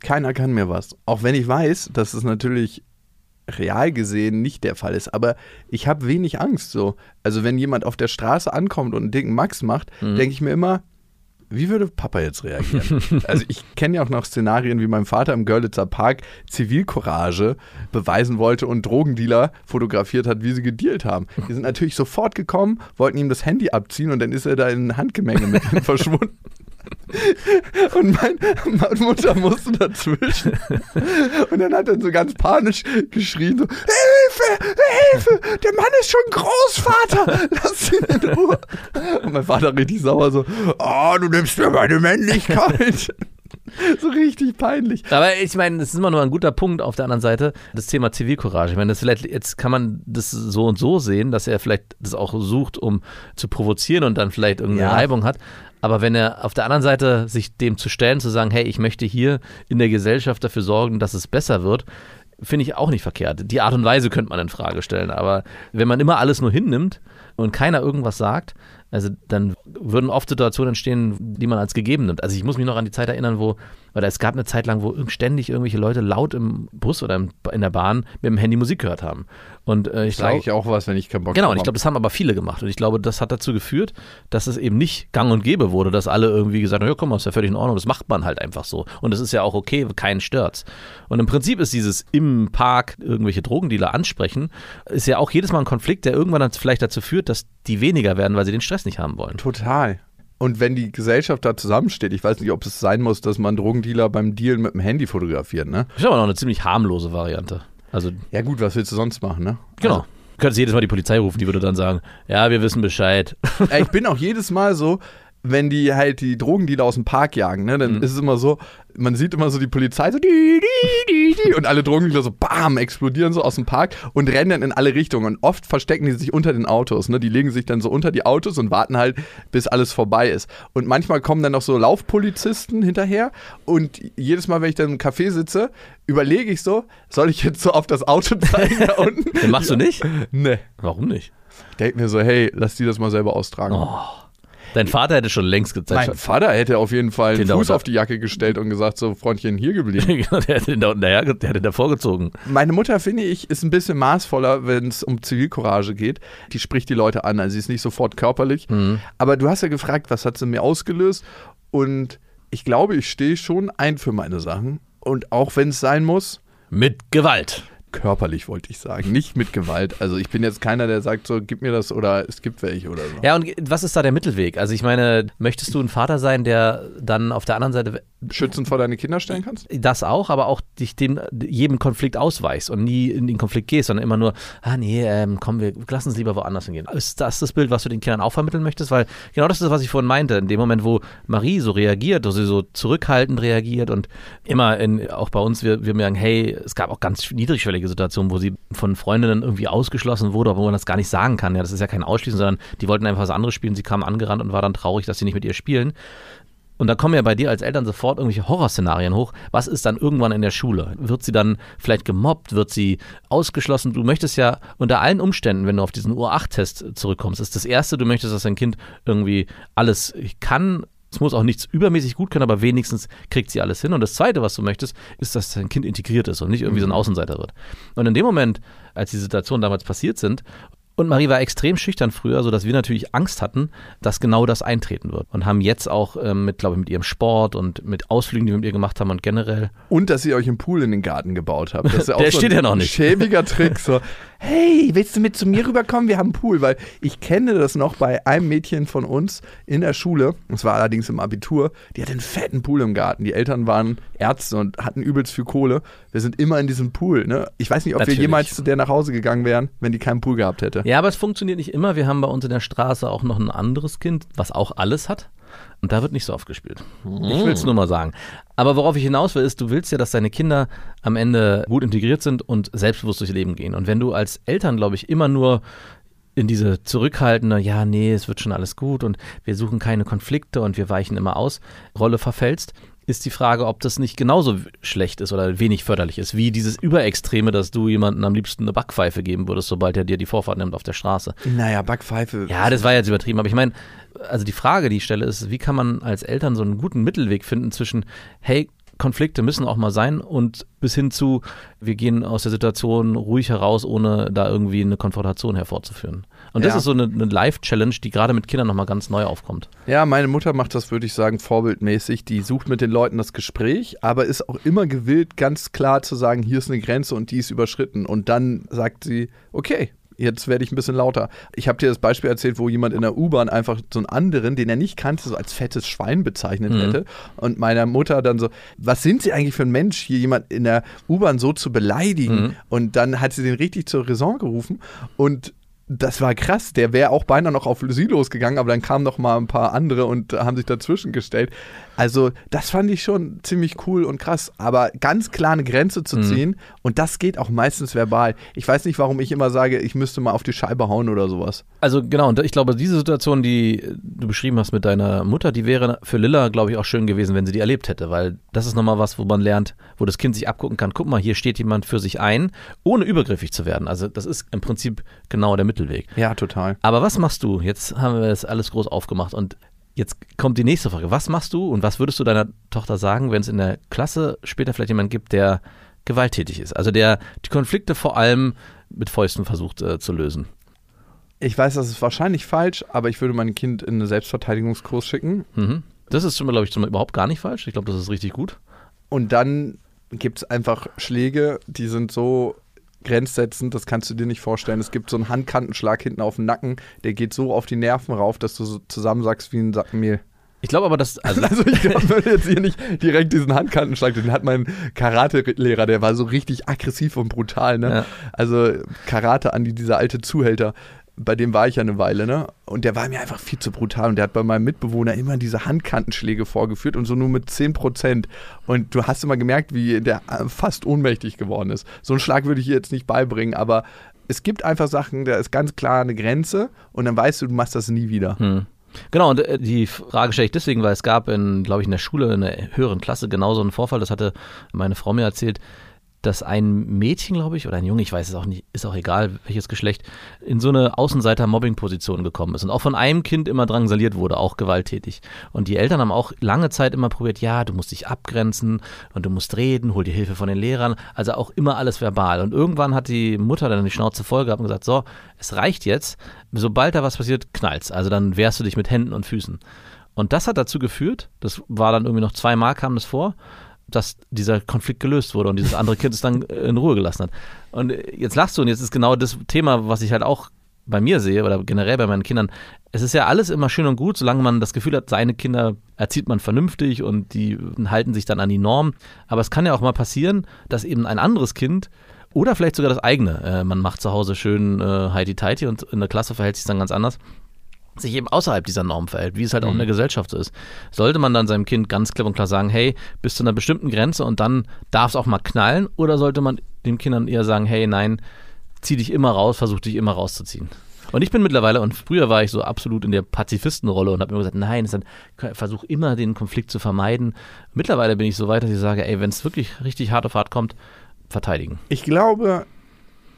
Keiner kann mir was. Auch wenn ich weiß, dass es natürlich real gesehen nicht der Fall ist. Aber ich habe wenig Angst so. Also wenn jemand auf der Straße ankommt und einen dicken Max macht, denke ich mir immer, wie würde Papa jetzt reagieren? also ich kenne ja auch noch Szenarien, wie mein Vater im Görlitzer Park Zivilcourage beweisen wollte und Drogendealer fotografiert hat, wie sie gedealt haben. Die sind natürlich sofort gekommen, wollten ihm das Handy abziehen und dann ist er da in ein Handgemenge mit ihnen verschwunden. Und mein, meine Mutter musste dazwischen. Und dann hat er so ganz panisch geschrien: so, Hilfe! Hilfe! Der Mann ist schon Großvater! Lass ihn in Ruhe! Und mein Vater richtig sauer: so, Oh, du nimmst mir meine Männlichkeit. So richtig peinlich. Aber ich meine, das ist immer nur ein guter Punkt auf der anderen Seite, das Thema Zivilcourage. Ich meine, das vielleicht, jetzt kann man das so und so sehen, dass er vielleicht das auch sucht, um zu provozieren und dann vielleicht irgendeine Ja. Reibung hat. Aber wenn er auf der anderen Seite sich dem zu stellen, zu sagen, hey, ich möchte hier in der Gesellschaft dafür sorgen, dass es besser wird, finde ich auch nicht verkehrt. Die Art und Weise könnte man in Frage stellen. Aber wenn man immer alles nur hinnimmt und keiner irgendwas sagt, also dann würden oft Situationen entstehen, die man als gegeben nimmt. Also ich muss mich noch an die Zeit erinnern, wo, oder es gab eine Zeit lang, wo ständig irgendwelche Leute laut im Bus oder in der Bahn mit dem Handy Musik gehört haben. Und äh, ich Sage glaube, ich auch was, wenn ich keinen Bock Genau, drauf und ich glaube, das haben aber viele gemacht. Und ich glaube, das hat dazu geführt, dass es eben nicht gang und gäbe wurde, dass alle irgendwie gesagt haben, ja, komm mal, ist ja völlig in Ordnung, das macht man halt einfach so. Und das ist ja auch okay, keinen stört's. Und im Prinzip ist dieses im Park irgendwelche Drogendealer ansprechen, ist ja auch jedes Mal ein Konflikt, der irgendwann dann vielleicht dazu führt, dass die weniger werden, weil sie den Stress nicht haben wollen. Total. Und wenn die Gesellschaft da zusammensteht, ich weiß nicht, ob es sein muss, dass man Drogendealer beim Dealen mit dem Handy fotografiert, ne? Das ist aber noch eine ziemlich harmlose Variante. Also, Ja gut, was willst du sonst machen, ne? genau. Also, Du könntest jedes Mal die Polizei rufen, die würde dann sagen, ja, wir wissen Bescheid. Ich bin auch jedes Mal so, wenn die halt die Drogendealer aus dem Park jagen, ne, dann Mhm. ist es immer so, man sieht immer so die Polizei so die, die, die, und alle Drogendealer so bam, explodieren so aus dem Park und rennen dann in alle Richtungen. Und oft verstecken die sich unter den Autos, ne? Die legen sich dann so unter die Autos und warten halt, bis alles vorbei ist. Und manchmal kommen dann noch so Laufpolizisten hinterher und jedes Mal, wenn ich dann im Café sitze, überlege ich so, soll ich jetzt so auf das Auto zeigen da unten? Machst du nicht? Nee. Warum nicht? Ich denke mir so, hey, lass die das mal selber austragen. Oh. Dein Vater hätte schon längst gezeigt. Mein Vater hätte auf jeden Fall Den da Fuß auf die Jacke gestellt und gesagt, so Freundchen, hier geblieben. Genau, der hätte den da unten daher, der hätte davor gezogen. Meine Mutter, finde ich, ist ein bisschen maßvoller, wenn es um Zivilcourage geht. Die spricht die Leute an, also sie ist nicht sofort körperlich. Mhm. Aber du hast ja gefragt, was hat sie mir ausgelöst? Und ich glaube, ich stehe schon ein für meine Sachen. Und auch wenn es sein muss, Mit Gewalt. Körperlich wollte ich sagen, nicht mit Gewalt. Also ich bin jetzt keiner, der sagt so, gib mir das oder es gibt welche oder so. Ja, und was ist da der Mittelweg? Also ich meine, möchtest du ein Vater sein, der dann auf der anderen Seite Schützen vor deine Kinder stellen kannst? das auch, aber auch dich dem jedem Konflikt ausweichst und nie in den Konflikt gehst, sondern immer nur, ah nee, ähm, komm, wir lass uns lieber woanders hingehen. Ist das das Bild, was du den Kindern auch vermitteln möchtest? Weil genau das ist, was ich vorhin meinte. In dem Moment, wo Marie so reagiert, wo sie so zurückhaltend reagiert und immer in, auch bei uns, wir, wir merken, hey, es gab auch ganz niedrigschwellige Situationen, wo sie von Freundinnen irgendwie ausgeschlossen wurde, obwohl man das gar nicht sagen kann. Ja, das ist ja kein Ausschließen, sondern die wollten einfach was anderes spielen. Sie kamen angerannt und war dann traurig, dass sie nicht mit ihr spielen. Und da kommen ja bei dir als Eltern sofort irgendwelche Horrorszenarien hoch. Was ist dann irgendwann in der Schule? Wird sie dann vielleicht gemobbt? Wird sie ausgeschlossen? Du möchtest ja unter allen Umständen, wenn du auf diesen Ur-8-Test zurückkommst, ist das Erste, du möchtest, dass dein Kind irgendwie alles kann. Es muss auch nichts übermäßig gut können, aber wenigstens kriegt sie alles hin. Und das Zweite, was du möchtest, ist, dass dein Kind integriert ist und nicht irgendwie so ein Außenseiter wird. Und in dem Moment, als die Situationen damals passiert sind, und Marie war extrem schüchtern früher, sodass wir natürlich Angst hatten, dass genau das eintreten wird. Und haben jetzt auch ähm, mit, glaube ich, mit ihrem Sport und mit Ausflügen, die wir mit ihr gemacht haben und generell. Und dass ihr euch einen Pool in den Garten gebaut habt. Das ist ja auch Der so steht ein ja noch nicht. schäbiger Trick. So, hey, willst du mit zu mir rüberkommen? Wir haben einen Pool. Weil ich kenne das noch bei einem Mädchen von uns in der Schule. Das war allerdings im Abitur. Die hatte einen fetten Pool im Garten. Die Eltern waren Ärzte und hatten übelst viel Kohle. Wir sind immer in diesem Pool. Ne? Ich weiß nicht, ob Natürlich. wir jemals zu der nach Hause gegangen wären, wenn die keinen Pool gehabt hätte. Ja, aber es funktioniert nicht immer. Wir haben bei uns in der Straße auch noch ein anderes Kind, was auch alles hat. Und da wird nicht so oft gespielt. Ich will es nur mal sagen. Aber worauf ich hinaus will, ist, du willst ja, dass deine Kinder am Ende gut integriert sind und selbstbewusst durchs Leben gehen. Und wenn du als Eltern, glaube ich, immer nur in diese zurückhaltende, ja, nee, es wird schon alles gut und wir suchen keine Konflikte und wir weichen immer aus, Rolle verfällst, ist die Frage, ob das nicht genauso schlecht ist oder wenig förderlich ist, wie dieses Überextreme, dass du jemandem am liebsten eine Backpfeife geben würdest, sobald er dir die Vorfahrt nimmt auf der Straße. Naja, Backpfeife. Ja, das war jetzt übertrieben, aber ich meine, also die Frage, die ich stelle, ist, wie kann man als Eltern so einen guten Mittelweg finden zwischen, hey, Konflikte müssen auch mal sein und bis hin zu, wir gehen aus der Situation ruhig heraus, ohne da irgendwie eine Konfrontation hervorzuführen. Und das Ja. ist so eine, eine Life-Challenge, die gerade mit Kindern nochmal ganz neu aufkommt. Ja, meine Mutter macht das, würde ich sagen, vorbildmäßig. Die sucht mit den Leuten das Gespräch, aber ist auch immer gewillt, ganz klar zu sagen, hier ist eine Grenze und die ist überschritten. Und dann sagt sie, okay. Jetzt werde ich ein bisschen lauter. Ich habe dir das Beispiel erzählt, wo jemand in der U-Bahn einfach so einen anderen, den er nicht kannte, so als fettes Schwein bezeichnet Mhm. hätte. Und meiner Mutter dann so, was sind Sie eigentlich für ein Mensch, hier jemand in der U-Bahn so zu beleidigen? Mhm. Und dann hat sie den richtig zur Raison gerufen. Und das war krass. Der wäre auch beinahe noch auf sie losgegangen, aber dann kamen noch mal ein paar andere und haben sich dazwischen gestellt. Also, das fand ich schon ziemlich cool und krass. Aber ganz klar eine Grenze zu ziehen und das geht auch meistens verbal. Ich weiß nicht, warum ich immer sage, ich müsste mal auf die Scheibe hauen oder sowas. Also genau, und ich glaube, diese Situation, die du beschrieben hast mit deiner Mutter, die wäre für Lilla, glaube ich, auch schön gewesen, wenn sie die erlebt hätte, weil das ist nochmal was, wo man lernt, wo das Kind sich abgucken kann, guck mal, hier steht jemand für sich ein, ohne übergriffig zu werden. Also das ist im Prinzip genau der Mittelweg. Ja, total. Aber was machst du? Jetzt haben wir das alles groß aufgemacht und jetzt kommt die nächste Frage. Was machst du und was würdest du deiner Tochter sagen, wenn es in der Klasse später vielleicht jemanden gibt, der gewalttätig ist? Also der die Konflikte vor allem mit Fäusten versucht äh, zu lösen. Ich weiß, das ist wahrscheinlich falsch, aber ich würde mein Kind in einen Selbstverteidigungskurs schicken. Mhm. Das ist, glaube ich, überhaupt gar nicht falsch. Ich glaube, das ist richtig gut. Und dann gibt es einfach Schläge, die sind so grenzsetzend, das kannst du dir nicht vorstellen. Es gibt so einen Handkantenschlag hinten auf den Nacken, der geht so auf die Nerven rauf, dass du so zusammensackst wie ein Sack Mehl. Ich glaube aber, dass, also, Also ich würde jetzt hier nicht direkt diesen Handkantenschlag, den hat mein Karate-Lehrer, der war so richtig aggressiv und brutal, ne? Ja. Also Karate an die, dieser alte Zuhälter. Bei dem war ich ja eine Weile, ne? Und der war mir einfach viel zu brutal. Und der hat bei meinem Mitbewohner immer diese Handkantenschläge vorgeführt und so nur mit 10 Prozent. Und du hast immer gemerkt, wie der äh, fast ohnmächtig geworden ist. So einen Schlag würde ich jetzt nicht beibringen, aber es gibt einfach Sachen, da ist ganz klar eine Grenze und dann weißt du, du machst das nie wieder. Hm. Genau, und äh, die Frage stelle ich deswegen, weil es gab in, glaube ich, in der Schule, in der höheren Klasse genau so einen Vorfall, das hatte meine Frau mir erzählt, dass ein Mädchen, glaube ich, oder ein Junge, ich weiß es auch nicht, ist auch egal, welches Geschlecht, in so eine Außenseiter-Mobbing-Position gekommen ist und auch von einem Kind immer drangsaliert wurde, auch gewalttätig. Und die Eltern haben auch lange Zeit immer probiert, ja, du musst dich abgrenzen und du musst reden, hol dir Hilfe von den Lehrern, also auch immer alles verbal. Und irgendwann hat die Mutter dann die Schnauze voll gehabt und gesagt, so, es reicht jetzt, sobald da was passiert, knallt's. Also dann wehrst du dich mit Händen und Füßen. Und das hat dazu geführt, das war dann irgendwie noch zweimal kam das vor, dass dieser Konflikt gelöst wurde und dieses andere Kind es dann in Ruhe gelassen hat. Und jetzt lachst du und jetzt ist genau das Thema, was ich halt auch bei mir sehe oder generell bei meinen Kindern. Es ist ja alles immer schön und gut, solange man das Gefühl hat, seine Kinder erzieht man vernünftig und die halten sich dann an die Norm. Aber es kann ja auch mal passieren, dass eben ein anderes Kind oder vielleicht sogar das eigene, äh, man macht zu Hause schön äh, heidi-teiti und in der Klasse verhält sich dann ganz anders sich eben außerhalb dieser Norm verhält, wie es halt auch in der Gesellschaft so ist. Sollte man dann seinem Kind ganz klipp und klar sagen, hey, bis zu einer bestimmten Grenze und dann darf es auch mal knallen, oder sollte man den Kindern eher sagen, hey, nein, zieh dich immer raus, versuch dich immer rauszuziehen. Und ich bin mittlerweile, und früher war ich so absolut in der Pazifistenrolle und habe immer gesagt, nein, versuch immer den Konflikt zu vermeiden. Mittlerweile bin ich so weit, dass ich sage, ey, wenn es wirklich richtig hart auf hart kommt, verteidigen. Ich glaube,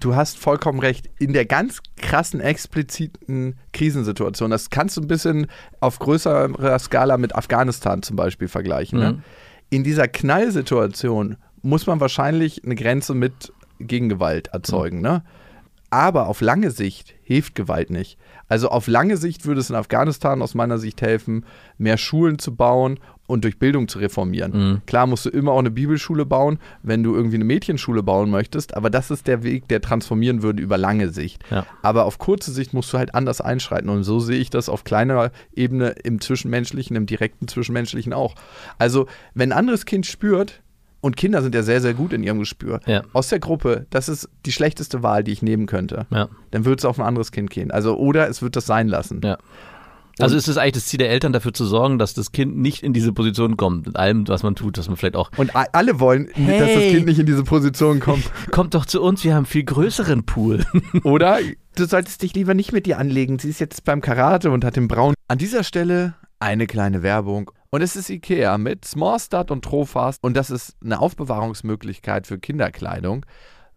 du hast vollkommen recht. In der ganz krassen, expliziten Krisensituation, das kannst du ein bisschen auf größerer Skala mit Afghanistan zum Beispiel vergleichen. Ne? Mhm. In dieser Knallsituation muss man wahrscheinlich eine Grenze mit Gegengewalt erzeugen. Ne? Aber auf lange Sicht hilft Gewalt nicht. Also auf lange Sicht würde es in Afghanistan aus meiner Sicht helfen, mehr Schulen zu bauen und durch Bildung zu reformieren. Mhm. Klar musst du immer auch eine Bibelschule bauen, wenn du irgendwie eine Mädchenschule bauen möchtest, aber das ist der Weg, der transformieren würde über lange Sicht. Ja. Aber auf kurze Sicht musst du halt anders einschreiten und so sehe ich das auf kleiner Ebene im Zwischenmenschlichen, im direkten Zwischenmenschlichen auch. Also, wenn ein anderes Kind spürt, und Kinder sind ja sehr, sehr gut in ihrem Gespür. Ja. Aus der Gruppe, das ist die schlechteste Wahl, die ich nehmen könnte. Ja. Dann würde es auf ein anderes Kind gehen. Also, oder es wird das sein lassen. Ja. Also ist es eigentlich das Ziel der Eltern, dafür zu sorgen, dass das Kind nicht in diese Position kommt, mit allem, was man tut, dass man vielleicht auch, Und alle wollen, dass das Hey. Kind nicht in diese Position kommt. kommt doch zu uns, wir haben einen viel größeren Pool. Oder du solltest dich lieber nicht mit ihr anlegen. Sie ist jetzt beim Karate und hat den Braun. An dieser Stelle eine kleine Werbung. Und es ist Ikea mit Smallstart und Trofast. Und das ist eine Aufbewahrungsmöglichkeit für Kinderkleidung,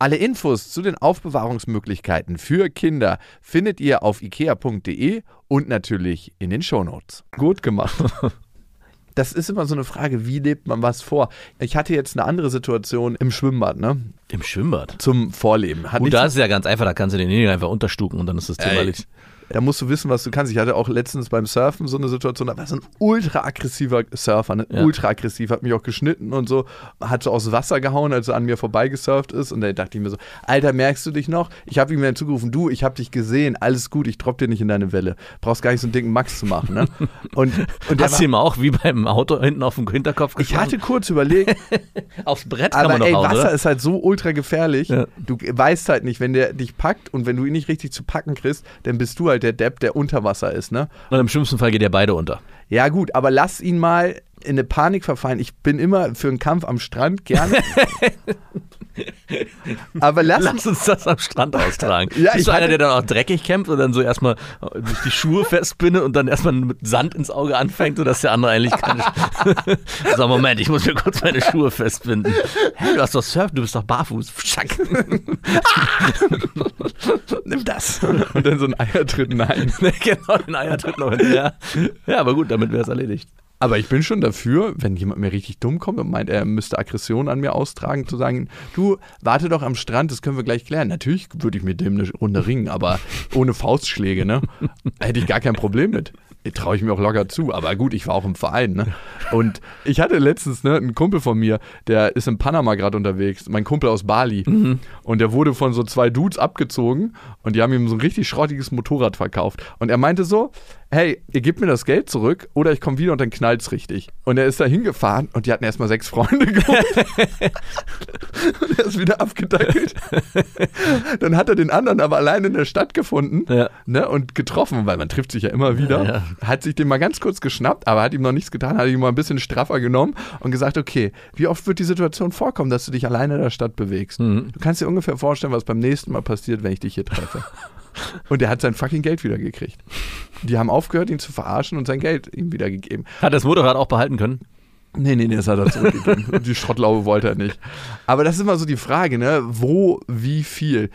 Alle Infos zu den Aufbewahrungsmöglichkeiten für Kinder findet ihr auf ikea.de und natürlich in den Shownotes. Gut gemacht. Das ist immer so eine Frage, wie lebt man was vor? Ich hatte jetzt eine andere Situation im Schwimmbad, ne? Im Schwimmbad. Zum Vorleben. Hat Gut, da ist es ja ganz einfach, da kannst du den Nägel einfach unterstuken und dann ist das Thema erledigt. Da musst du wissen, was du kannst. Ich hatte auch letztens beim Surfen so eine Situation, da war so ein ultra aggressiver Surfer, ne? Ja. ultra aggressiv, hat mich auch geschnitten und so, hat so aus Wasser gehauen, als er an mir vorbeigesurft ist. Und da dachte ich mir so, Alter, merkst du dich noch? Ich habe ihm dann zugerufen, du, ich habe dich gesehen, alles gut, ich dropp dir nicht in deine Welle. Brauchst gar nicht so einen dicken Max zu machen. Ne? Und, und Hast du ihm auch wie beim Auto hinten auf dem Hinterkopf ich geschlagen? hatte kurz überlegt, Aufs Brett kann aber man doch ey, hauen, Wasser oder? ist halt so ultra gefährlich. Ja. Du weißt halt nicht, wenn der dich packt und wenn du ihn nicht richtig zu packen kriegst, dann bist du halt der Depp, der unter Wasser ist, ne? Und im schlimmsten Fall geht ihr beide unter. Ja, gut, aber lass ihn mal in eine Panik verfallen. Ich bin immer für einen Kampf am Strand gerne. Aber lass, Lass uns das am Strand austragen. Ja, Bist ich du einer, der dann auch dreckig kämpft und dann so erstmal sich die Schuhe festbindet und dann erstmal mit Sand ins Auge anfängt, sodass der andere eigentlich keine So, Moment, ich muss mir kurz meine Schuhe festbinden. Hä, du hast doch Surf, du bist doch barfuß. Schack. nimm das. Und dann so ein Eiertritt, nein. genau, den Eiertritt noch hinterher. Ja, aber gut, damit wäre es erledigt. Aber ich bin schon dafür, wenn jemand mir richtig dumm kommt und meint, er müsste Aggression an mir austragen, zu sagen, du, warte doch am Strand, das können wir gleich klären. Natürlich würde ich mit dem eine Runde ringen, aber ohne Faustschläge, ne? Hätte ich gar kein Problem mit. Traue ich mir auch locker zu. Aber gut, ich war auch im Verein, ne? Und ich hatte letztens, ne, einen Kumpel von mir, der ist in Panama gerade unterwegs, mein Kumpel aus Bali. Und der wurde von so zwei Dudes abgezogen und die haben ihm so ein richtig schrottiges Motorrad verkauft. Und er meinte so, hey, ihr gebt mir das Geld zurück oder ich komme wieder und dann knallt's richtig. Und er ist da hingefahren und die hatten erstmal sechs Freunde geholt. und er ist wieder abgedackelt. dann hat er den anderen aber allein in der Stadt gefunden Ja. ne, und getroffen, weil man trifft sich ja immer wieder. Ja, Hat sich den mal ganz kurz geschnappt, aber hat ihm noch nichts getan, hat ihn mal ein bisschen straffer genommen und gesagt, okay, wie oft wird die Situation vorkommen, dass du dich alleine in der Stadt bewegst? Du kannst dir ungefähr vorstellen, was beim nächsten Mal passiert, wenn ich dich hier treffe. Und er hat sein fucking Geld wieder gekriegt. Die haben aufgehört, ihn zu verarschen und sein Geld ihm wieder gegeben. Hat das Motorrad auch behalten können? Nee, nee, nee, das hat er zurückgegeben. Und die Schrottlaube wollte er nicht. Aber das ist immer so die Frage, ne? Wo, wie viel?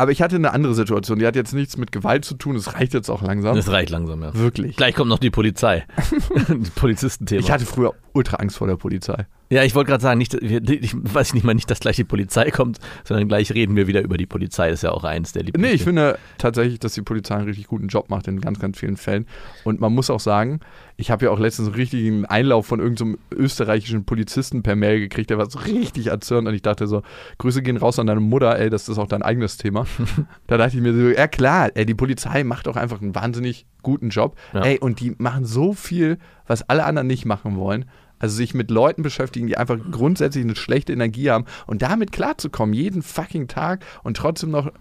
Aber ich hatte eine andere Situation, die hat jetzt nichts mit Gewalt zu tun, es reicht jetzt auch langsam. Das reicht langsam, ja. Wirklich. Gleich kommt noch die Polizei. die Polizistenthema. Ich hatte früher ultra Angst vor der Polizei. Ja, ich wollte gerade sagen, nicht, ich weiß nicht mal nicht, dass gleich die Polizei kommt, sondern gleich reden wir wieder über die Polizei. Das ist ja auch eins der Lieblings. Nee, ich finde tatsächlich, dass die Polizei einen richtig guten Job macht in ganz, ganz vielen Fällen. Und man muss auch sagen, ich habe ja auch letztens einen richtigen Einlauf von irgendeinem österreichischen Polizisten per Mail gekriegt, der war so richtig erzürnt und ich dachte so, Grüße gehen raus an deine Mutter, ey, das ist auch dein eigenes Thema. da dachte ich mir so, ja klar, ey, die Polizei macht auch einfach einen wahnsinnig guten Job. Ja. Ey, und die machen so viel, was alle anderen nicht machen wollen. Also sich mit Leuten beschäftigen, die einfach grundsätzlich eine schlechte Energie haben und damit klarzukommen, jeden fucking Tag und trotzdem noch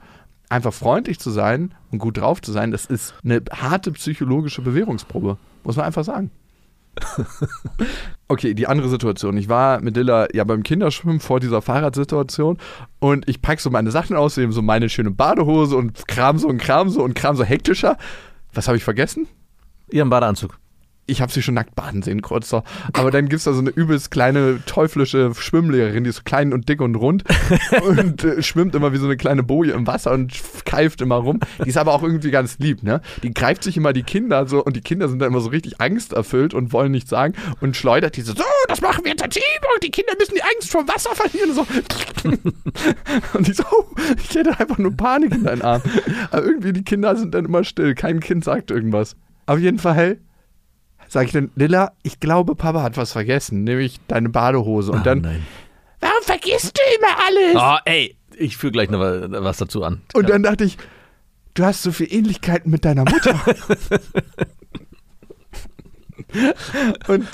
einfach freundlich zu sein und gut drauf zu sein, das ist eine harte psychologische Bewährungsprobe. Muss man einfach sagen. Okay, die andere Situation. Ich war mit Dilla ja beim Kinderschwimmen vor dieser Fahrradsituation und ich pack so meine Sachen aus, eben so meine schöne Badehose und kram so und kram so und kram so hektischer. Was habe ich vergessen? Ihren Badeanzug. Ich habe sie schon nackt baden sehen, kurz so. Aber dann gibt es da so eine übelst kleine, teuflische Schwimmlehrerin, die ist so klein und dick und rund und äh, schwimmt immer wie so eine kleine Boje im Wasser und keift immer rum. Die ist aber auch irgendwie ganz lieb, ne? Die greift sich immer die Kinder so und die Kinder sind dann immer so richtig angsterfüllt und wollen nichts sagen und schleudert diese so, das machen wir jetzt als Team und die Kinder müssen die Angst vor Wasser verlieren. So. und die so, oh, ich hätte einfach nur Panik in deinen Arm. Aber irgendwie die Kinder sind dann immer still, kein Kind sagt irgendwas. Auf jeden Fall sage ich dann, Lilla, ich glaube, Papa hat was vergessen, nämlich deine Badehose. Und dann, Oh nein. warum vergisst du immer alles? Oh, ey, ich füge gleich noch was dazu an. Und dann dachte ich, du hast so viel Ähnlichkeiten mit deiner Mutter. Und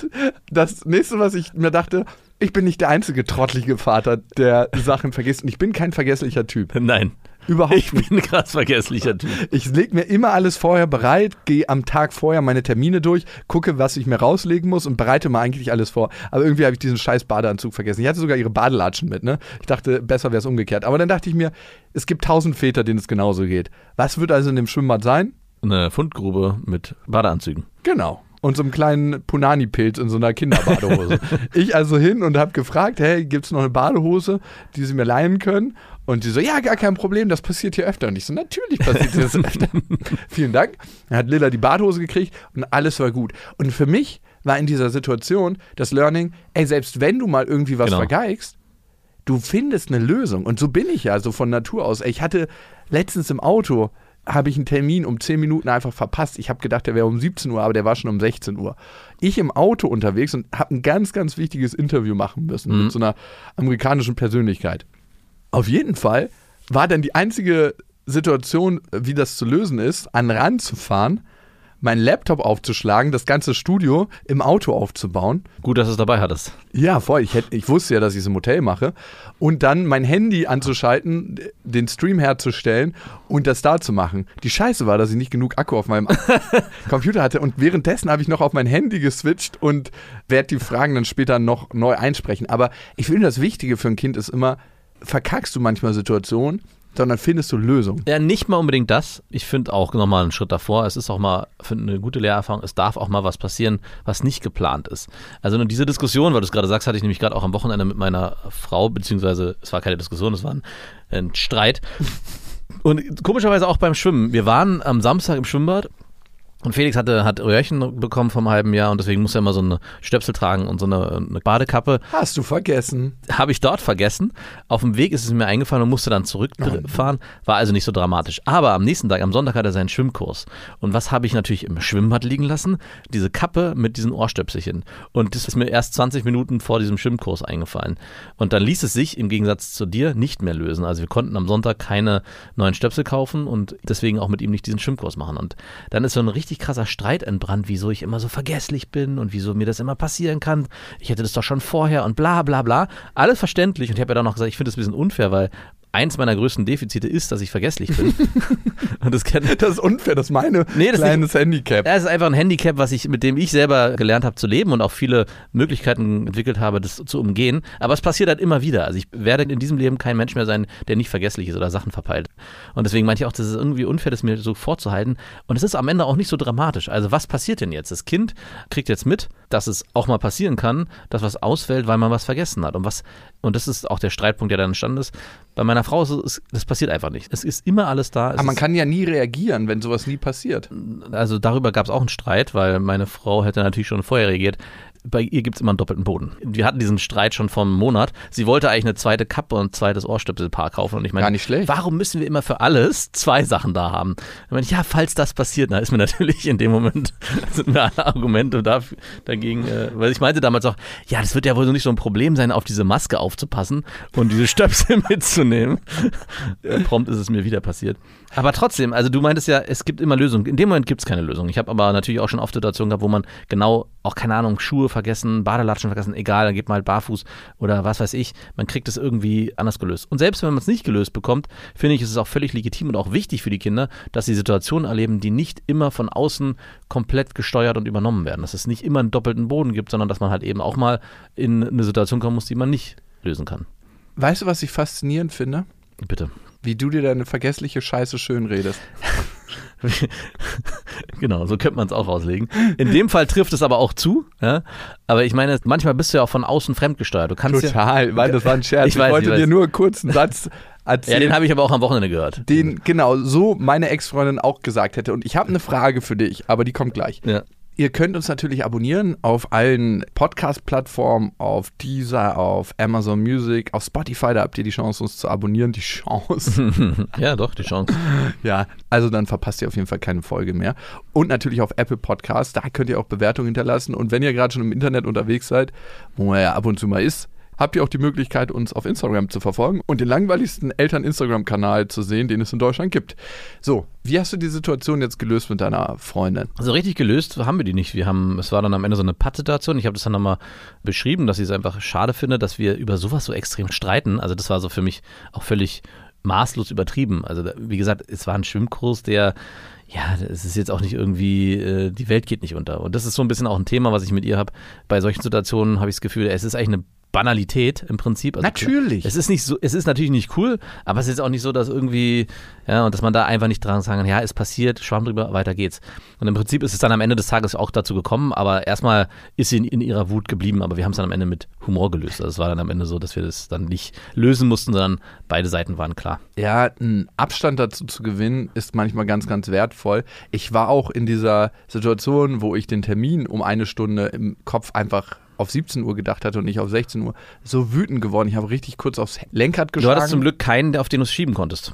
das nächste, was ich mir dachte, ich bin nicht der einzige trottelige Vater, der Sachen vergisst. Und ich bin kein vergesslicher Typ. Nein. Überhaupt Ich bin ein krass vergesslicher Typ. Ich lege mir immer alles vorher bereit, gehe am Tag vorher meine Termine durch, gucke, was ich mir rauslegen muss und bereite mir eigentlich alles vor. Aber irgendwie habe ich diesen scheiß Badeanzug vergessen. Ich hatte sogar ihre Badelatschen mit, ne? Ich dachte, besser wäre es umgekehrt. Aber dann dachte ich mir, es gibt tausend Väter, denen es genauso geht. Was wird also in dem Schwimmbad sein? Eine Fundgrube mit Badeanzügen. Genau. Und so einem kleinen Punani-Pilz in so einer Kinderbadehose. ich also hin und habe gefragt, hey, gibt es noch eine Badehose, die sie mir leihen können? Und die so, ja, gar kein Problem, das passiert hier öfter. Und ich so, natürlich passiert das öfter. Vielen Dank. Dann hat Lilla die Badehose gekriegt und alles war gut. Und für mich war in dieser Situation das Learning, ey, selbst wenn du mal irgendwie was Genau. vergeigst, du findest eine Lösung. Und so bin ich ja, so von Natur aus. Ich hatte letztens im Auto, habe ich einen Termin um 10 Minuten einfach verpasst. Ich habe gedacht, der wäre um 17 Uhr, aber der war schon um 16 Uhr. Ich im Auto unterwegs und habe ein ganz, ganz wichtiges Interview machen müssen mit so einer amerikanischen Persönlichkeit. Auf jeden Fall war dann die einzige Situation, wie das zu lösen ist, an Rand zu fahren, meinen Laptop aufzuschlagen, das ganze Studio im Auto aufzubauen Gut, dass du es dabei hattest. ja, voll. Ich, hätt, ich wusste ja, dass ich es im Hotel mache. Und dann mein Handy anzuschalten, den Stream herzustellen und das da zu machen. Die Scheiße war, dass ich nicht genug Akku auf meinem Computer hatte. Und währenddessen habe ich noch auf mein Handy geswitcht und werde die Fragen dann später noch neu einsprechen. Aber ich finde, das Wichtige für ein Kind ist immer, verkackst du manchmal Situationen, sondern findest du Lösungen. Ja, nicht mal unbedingt das. Ich finde auch nochmal einen Schritt davor. Es ist auch mal eine gute Lehrerfahrung. Es darf auch mal was passieren, was nicht geplant ist. Also diese Diskussion, weil du es gerade sagst, hatte ich nämlich gerade auch am Wochenende mit meiner Frau, beziehungsweise es war keine Diskussion, es war ein, ein Streit. Und komischerweise auch beim Schwimmen. Wir waren am Samstag im Schwimmbad und Felix hatte, hat Röhrchen bekommen vom halben Jahr und deswegen muss er immer so eine Stöpsel tragen und so eine, eine Badekappe. Hast du vergessen? Habe ich dort vergessen. Auf dem Weg ist es mir eingefallen und musste dann zurückfahren. War also nicht so dramatisch. Aber am nächsten Tag, am Sonntag, hat er seinen Schwimmkurs. Und was habe ich natürlich im Schwimmbad liegen lassen? Diese Kappe mit diesen Ohrstöpselchen. Und das ist mir erst 20 Minuten vor diesem Schwimmkurs eingefallen. Und dann ließ es sich im Gegensatz zu dir nicht mehr lösen. Also wir konnten am Sonntag keine neuen Stöpsel kaufen und deswegen auch mit ihm nicht diesen Schwimmkurs machen. Und dann ist so ein richtig krasser Streit entbrannt, wieso ich immer so vergesslich bin und wieso mir das immer passieren kann. Ich hätte das doch schon vorher und bla bla bla. Alles verständlich. Und ich habe ja dann noch gesagt, ich finde das ein bisschen unfair, weil eins meiner größten Defizite ist, dass ich vergesslich bin. und das, kann, Das ist unfair, das ist meine Nee, das ist kleines Handicap. ja, es ist einfach ein Handicap, was ich, mit dem ich selber gelernt habe zu leben und auch viele Möglichkeiten entwickelt habe, das zu umgehen. Aber es passiert halt immer wieder. Also ich werde in diesem Leben kein Mensch mehr sein, der nicht vergesslich ist oder Sachen verpeilt. Und deswegen meinte ich auch, das ist irgendwie unfair, das mir so vorzuhalten. Und es ist am Ende auch nicht so dramatisch. Also was passiert denn jetzt? Das Kind kriegt jetzt mit, dass es auch mal passieren kann, dass was ausfällt, weil man was vergessen hat. Und was, und das ist auch der Streitpunkt, der dann entstanden ist. Bei meiner Frau ist es, das passiert einfach nicht. Es ist immer alles da. Es Aber man kann ja nie reagieren, wenn sowas nie passiert. also darüber gab es auch einen Streit, weil meine Frau hätte natürlich schon vorher reagiert. Bei ihr gibt es immer einen doppelten Boden. Wir hatten diesen Streit schon vor einem Monat. Sie wollte eigentlich eine zweite Kappe und ein zweites Ohrstöpselpaar kaufen. Und ich meine, Gar nicht schlecht. warum müssen wir immer für alles zwei Sachen da haben? Ich meine, ja, falls das passiert, dann ist mir natürlich in dem Moment, sind mir alle Argumente dafür, dagegen, äh, weil ich meinte damals auch, ja, das wird ja wohl so nicht so ein Problem sein, auf diese Maske aufzupassen und diese Stöpsel mitzunehmen. Prompt ist es mir wieder passiert. Aber trotzdem, also du meintest ja, es gibt immer Lösungen. In dem Moment gibt es keine Lösung. Ich habe aber natürlich auch schon oft Situationen gehabt, wo man genau auch, keine Ahnung, Schuhe vergessen, Badelatschen vergessen, egal, dann geht man halt barfuß oder was weiß ich. Man kriegt es irgendwie anders gelöst. Und selbst wenn man es nicht gelöst bekommt, finde ich, ist es auch völlig legitim und auch wichtig für die Kinder, dass sie Situationen erleben, die nicht immer von außen komplett gesteuert und übernommen werden. Dass es nicht immer einen doppelten Boden gibt, sondern dass man halt eben auch mal in eine Situation kommen muss, die man nicht lösen kann. Weißt du, was ich faszinierend finde? Bitte. Wie du dir deine vergessliche Scheiße schön redest. genau, so könnte man es auch auslegen. In dem Fall trifft es aber auch zu. Ja? Aber ich meine, manchmal bist du ja auch von außen fremdgesteuert. Du kannst ja, Total, weil das war ein Scherz. Ich Ich, weiß, wollte ich dir nur kurz einen Satz ja, erzählen. den habe ich aber auch am Wochenende gehört. den genau so meine Ex-Freundin auch gesagt hätte. Und ich habe eine Frage für dich, aber die kommt gleich. Ja. Ihr könnt uns natürlich abonnieren auf allen Podcast-Plattformen, auf Deezer, auf Amazon Music, auf Spotify, da habt ihr die Chance, uns zu abonnieren. Die Chance. ja, doch, die Chance. ja, also dann verpasst ihr auf jeden Fall keine Folge mehr. Und natürlich auf Apple Podcasts, da könnt ihr auch Bewertungen hinterlassen. Und wenn ihr gerade schon im Internet unterwegs seid, wo man ja ab und zu mal ist, habt ihr auch die Möglichkeit, uns auf Instagram zu verfolgen und den langweiligsten Eltern-Instagram-Kanal zu sehen, den es in Deutschland gibt. So, wie hast du die Situation jetzt gelöst mit deiner Freundin? Also richtig gelöst haben wir die nicht. Wir haben, es war dann am Ende so eine Pattsituation. Ich habe das dann nochmal beschrieben, dass ich es einfach schade finde, dass wir über sowas so extrem streiten. Also das war so für mich auch völlig maßlos übertrieben. Also wie gesagt, es war ein Schwimmkurs, der ja, es ist jetzt auch nicht irgendwie, äh, die Welt geht nicht unter. Und das ist so ein bisschen auch ein Thema, was ich mit ihr habe. Bei solchen Situationen habe ich das Gefühl, es ist eigentlich eine Banalität im Prinzip. Also Natürlich. Es ist nicht so, es ist natürlich nicht cool, aber es ist auch nicht so, dass irgendwie, ja, und dass man da einfach nicht dran sagen kann, ja, es passiert, Schwamm drüber, weiter geht's. Und im Prinzip ist es dann am Ende des Tages auch dazu gekommen, aber erstmal ist sie in, in ihrer Wut geblieben, aber wir haben es dann am Ende mit Humor gelöst. Also es war dann am Ende so, dass wir das dann nicht lösen mussten, sondern beide Seiten waren klar. Ja, einen Abstand dazu zu gewinnen, ist manchmal ganz, ganz wertvoll. Ich war auch in dieser Situation, wo ich den Termin um eine Stunde im Kopf einfach auf 17 Uhr gedacht hatte und nicht auf 16 Uhr, so wütend geworden. Ich habe richtig kurz aufs Lenkrad Du geschlagen. hattest zum Glück keinen, auf den du es schieben konntest.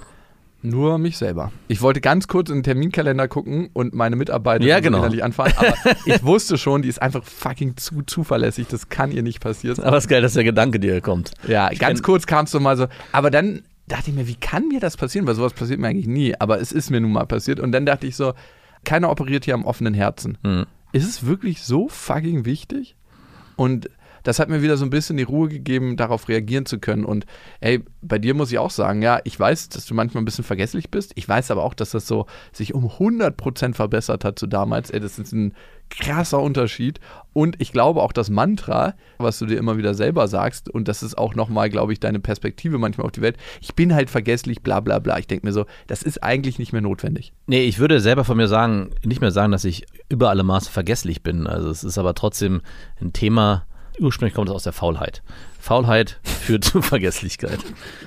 Nur mich selber. Ich wollte ganz kurz in den Terminkalender gucken und meine Mitarbeiter Ja, genau. innerlich anfahren, aber ich wusste schon, die ist einfach fucking zu zuverlässig. Das kann ihr nicht passieren. Aber es ist geil, dass der Gedanke dir kommt. Ja, Ich ganz kurz kam es so mal so. Aber dann dachte ich mir, wie kann mir das passieren? Weil sowas passiert mir eigentlich nie. Aber es ist mir nun mal passiert. Und dann dachte ich so, keiner operiert hier am offenen Herzen. Mhm. Ist es wirklich so fucking wichtig? Und das hat mir wieder so ein bisschen die Ruhe gegeben, darauf reagieren zu können. Und ey, bei dir muss ich auch sagen, ja, ich weiß, dass du manchmal ein bisschen vergesslich bist. Ich weiß aber auch, dass das so sich um 100% verbessert hat zu damals. Ey, das ist ein krasser Unterschied. Und ich glaube auch das Mantra, was du dir immer wieder selber sagst, und das ist auch nochmal, glaube ich, deine Perspektive manchmal auf die Welt. Ich bin halt vergesslich, bla bla bla. Ich denke mir so, das ist eigentlich nicht mehr notwendig. Nee, ich würde selber von mir sagen, nicht mehr sagen, dass ich über alle Maße vergesslich bin. Also es ist aber trotzdem ein Thema, ursprünglich kommt es aus der Faulheit. Faulheit führt zu Vergesslichkeit.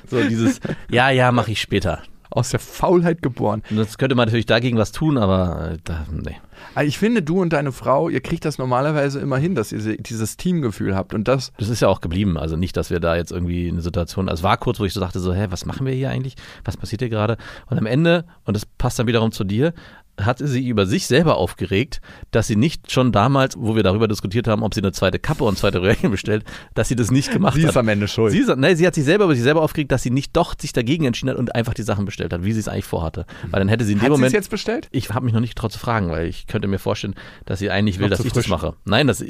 So dieses, ja, ja, mache ich später. Aus der Faulheit geboren. Und das könnte man natürlich dagegen was tun, aber äh, da, nee. Also ich finde, du und deine Frau, ihr kriegt das normalerweise immer hin, dass ihr dieses Teamgefühl habt. Und das, Das ist ja auch geblieben. Also nicht, dass wir da jetzt irgendwie eine Situation, also es war kurz, wo ich so dachte, so, hä, was machen wir hier eigentlich? Was passiert hier gerade? Und am Ende, und das passt dann wiederum zu dir, hatte sie über sich selber aufgeregt, dass sie nicht schon damals, wo wir darüber diskutiert haben, ob sie eine zweite Kappe und zweite Röhrchen bestellt, dass sie das nicht gemacht sie hat. ist am Ende schuld. Sie, ist, nee, sie hat sich selber über sich selber aufgeregt, dass sie nicht doch sich dagegen entschieden hat und einfach die Sachen bestellt hat, wie sie es eigentlich vorhatte. Weil dann hätte sie in dem hat sie es Moment. jetzt bestellt? Ich habe mich noch nicht getraut zu fragen, weil ich könnte mir vorstellen, dass sie eigentlich will, dass zu ich das frisch. mache. Nein, das,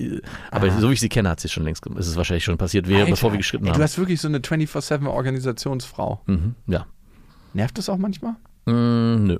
aber Ah. so wie ich sie kenne, hat sie es schon längst gemacht. Es ist wahrscheinlich schon passiert, wäre, bevor wir geschritten ey, haben. Du hast wirklich so eine 24-7-Organisationsfrau. mhm, ja. Nervt das auch manchmal? Mm, nö.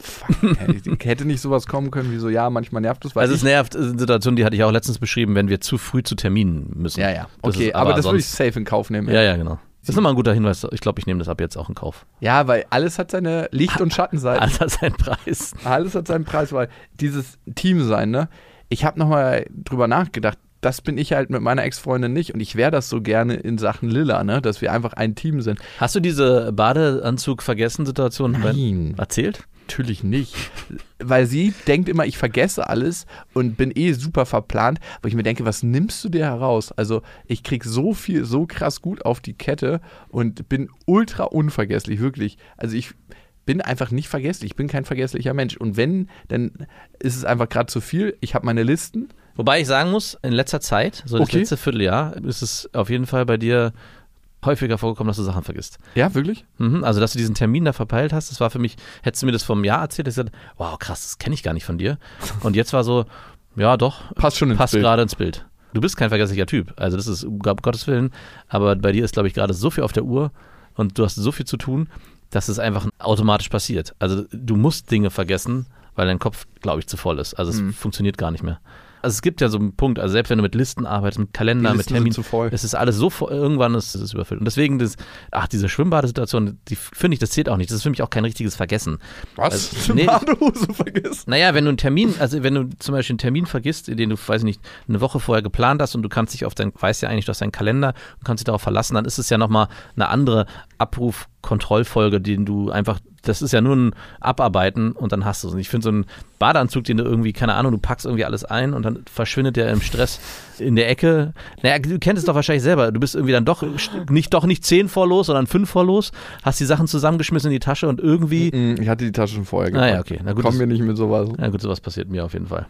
Fuck, hätte nicht sowas kommen können wie so, ja, manchmal nervt es, Also es nervt, eine Situation, die hatte ich auch letztens beschrieben, wenn wir zu früh zu Terminen müssen. Ja, ja. Das Okay, ist aber, das würde ich safe in Kauf nehmen. Ja, ja, genau. Das ist nochmal ein guter Hinweis. Ich glaube, ich nehme das ab jetzt auch in Kauf. Ja, weil alles hat seine Licht- und Schattenseiten. Alles hat seinen Preis. Alles hat seinen Preis, weil dieses Team sein, ne? Ich habe nochmal drüber nachgedacht. Das bin ich halt mit meiner Ex-Freundin nicht und ich wäre das so gerne in Sachen Lilla, ne? Dass wir einfach ein Team sind. Hast du diese Badeanzug-Vergessen-Situation erzählt? Natürlich nicht. Weil sie denkt immer, ich vergesse alles und bin eh super verplant, wo ich mir denke, was nimmst du dir heraus? Also ich krieg so viel, so krass gut auf die Kette und bin ultra unvergesslich, wirklich. Also ich bin einfach nicht vergesslich, ich bin kein vergesslicher Mensch. Und wenn, dann ist es einfach gerade zu viel. Ich habe meine Listen. Wobei ich sagen muss, in letzter Zeit, so das Okay. letzte Vierteljahr, ist es auf jeden Fall bei dir häufiger vorgekommen, dass du Sachen vergisst. Ja, wirklich? Mhm, also, dass du diesen Termin da verpeilt hast, das war für mich, hättest du mir das vom Jahr erzählt, ich gesagt, wow, krass, das kenne ich gar nicht von dir. Und jetzt war so, ja, doch, Passt schon ins passt gerade ins Bild. Du bist kein vergesslicher Typ, also das ist um Gottes Willen, aber bei dir ist, glaube ich, gerade so viel auf der Uhr und du hast so viel zu tun, dass es einfach automatisch passiert. Also du musst Dinge vergessen, weil dein Kopf, glaube ich, zu voll ist. Also es Mhm. funktioniert gar nicht mehr. Also es gibt ja so einen Punkt, also selbst wenn du mit Listen arbeitest, mit Kalender, mit Termin, sind zu voll. es ist alles so voll, irgendwann ist es überfüllt. Und deswegen, das, ach, diese Schwimmbadesituation, die finde ich, das zählt auch nicht. Das ist für mich auch kein richtiges Vergessen. Was? Also, nee. Badehose vergessen? Naja, wenn du einen Termin, also wenn du zum Beispiel einen Termin vergisst, den du, weiß ich nicht, eine Woche vorher geplant hast und du kannst dich auf dein, weißt ja eigentlich, du hast deinen Kalender und kannst dich darauf verlassen, dann ist es ja nochmal eine andere Abrufkontrollfolge, den du einfach, das ist ja nur ein Abarbeiten und dann hast du es. Und ich finde so einen Badeanzug, den du irgendwie, keine Ahnung, du packst irgendwie alles ein und dann verschwindet der im Stress in der Ecke. Naja, du kennst es doch wahrscheinlich selber. Du bist irgendwie dann doch nicht, doch nicht zehn vor los, sondern fünf vor los, hast die Sachen zusammengeschmissen in die Tasche und irgendwie, Mm, Ich hatte die Tasche schon vorher Ah, gepackt. ja, okay. Na gut, Kommen wir nicht mit sowas. na gut, sowas passiert mir auf jeden Fall.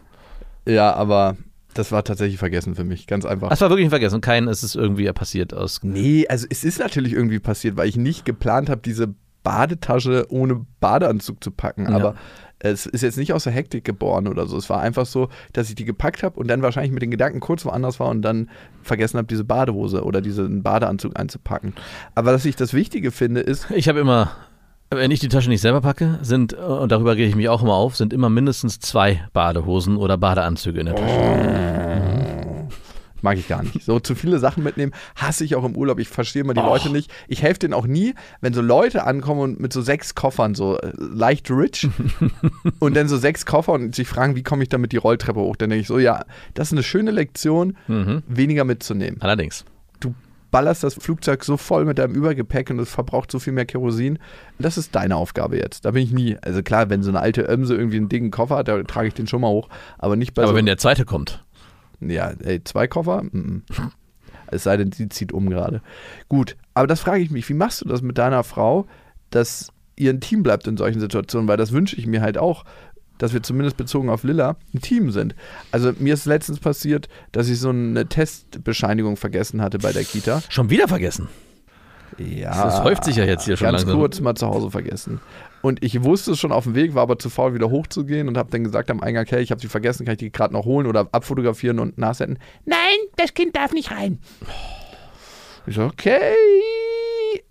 Ja, aber das war tatsächlich vergessen für mich. Ganz einfach. Das war wirklich ein Vergessen. Kein, es ist irgendwie passiert aus. Nee, also es ist natürlich irgendwie passiert, weil ich nicht geplant habe, diese Badetasche ohne Badeanzug zu packen. Ja. Aber es ist jetzt nicht aus der Hektik geboren oder so. Es war einfach so, dass ich die gepackt habe und dann wahrscheinlich mit den Gedanken kurz woanders war und dann vergessen habe, diese Badehose oder diesen Badeanzug einzupacken. Aber was ich das Wichtige finde, ist, Ich habe immer, wenn ich die Tasche nicht selber packe, sind, und darüber gehe ich mich auch immer auf, sind immer mindestens zwei Badehosen oder Badeanzüge in der Tasche. mag ich gar nicht. So zu viele Sachen mitnehmen, hasse ich auch im Urlaub. Ich verstehe immer die Leute nicht. Ich helfe denen auch nie, wenn so Leute ankommen und mit so sechs Koffern, so äh, leicht rich und dann so sechs Koffer und sich fragen, wie komme ich damit die Rolltreppe hoch? Dann denke ich so, ja, das ist eine schöne Lektion, Mhm. weniger mitzunehmen. Allerdings. Ballerst das Flugzeug so voll mit deinem Übergepäck und es verbraucht so viel mehr Kerosin. Das ist deine Aufgabe jetzt. Da bin ich nie. Also klar, wenn so eine alte Ömse irgendwie einen dicken Koffer hat, da trage ich den schon mal hoch. Aber nicht bei Aber so wenn der zweite kommt, ja, ey, zwei Koffer? Mhm. Es sei denn, sie zieht um gerade. Gut, aber das frage ich mich, wie machst du das mit deiner Frau, dass ihr ein Team bleibt in solchen Situationen? Weil das wünsche ich mir halt auch, dass wir zumindest bezogen auf Lilla ein Team sind. Also mir ist letztens passiert, dass ich so eine Testbescheinigung vergessen hatte bei der Kita. schon wieder vergessen. Ja. Das häuft sich ja jetzt hier schon Ganz langsam. kurz mal zu Hause vergessen. Und ich wusste es schon auf dem Weg, war aber zu faul, wieder hochzugehen und habe dann gesagt am Eingang, hey, ich habe sie vergessen, kann ich die gerade noch holen oder abfotografieren und nachsenden? Nein, das Kind darf nicht rein. Ich so, okay,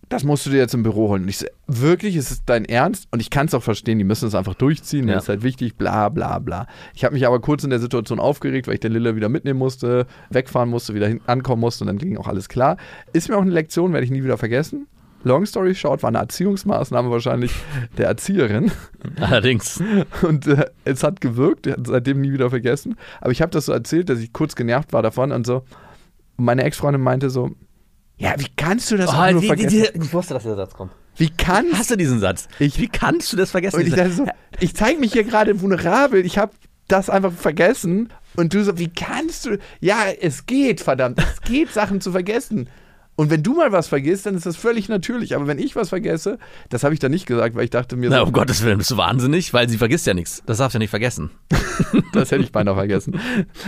das musst du dir jetzt im Büro holen. Und ich so, wirklich, ist es dein Ernst? Und ich kann es auch verstehen, die müssen es einfach durchziehen, Ja. das ist halt wichtig, bla bla bla. Ich habe mich aber kurz in der Situation aufgeregt, weil ich den Lille wieder mitnehmen musste, wegfahren musste, wieder hin, ankommen musste und dann ging auch alles klar. Ist mir auch eine Lektion, werde ich nie wieder vergessen. Long story short, war eine Erziehungsmaßnahme wahrscheinlich der Erzieherin. Allerdings. Und äh, es hat gewirkt, er hat seitdem nie wieder vergessen. Aber ich habe das so erzählt, dass ich kurz genervt war davon und so. Und meine Ex-Freundin meinte so, ja, wie kannst du das auch nur Oh, wie, vergessen? wie, ich wusste, dass dieser Satz kommt. wie kannst Hast du diesen Satz? Ich- wie kannst du das vergessen? Und ich dachte so, ich zeige mich hier gerade vulnerabel, ich habe das einfach vergessen. Und du so, wie kannst du? Ja, es geht, verdammt, es geht, Sachen zu vergessen. Und wenn du mal was vergisst, dann ist das völlig natürlich. Aber wenn ich was vergesse, das habe ich dann nicht gesagt, weil ich dachte mir, Na, so, um Gottes Willen, bist du wahnsinnig? Weil sie vergisst ja nichts. Das darfst du ja nicht vergessen. das hätte ich beinahe vergessen.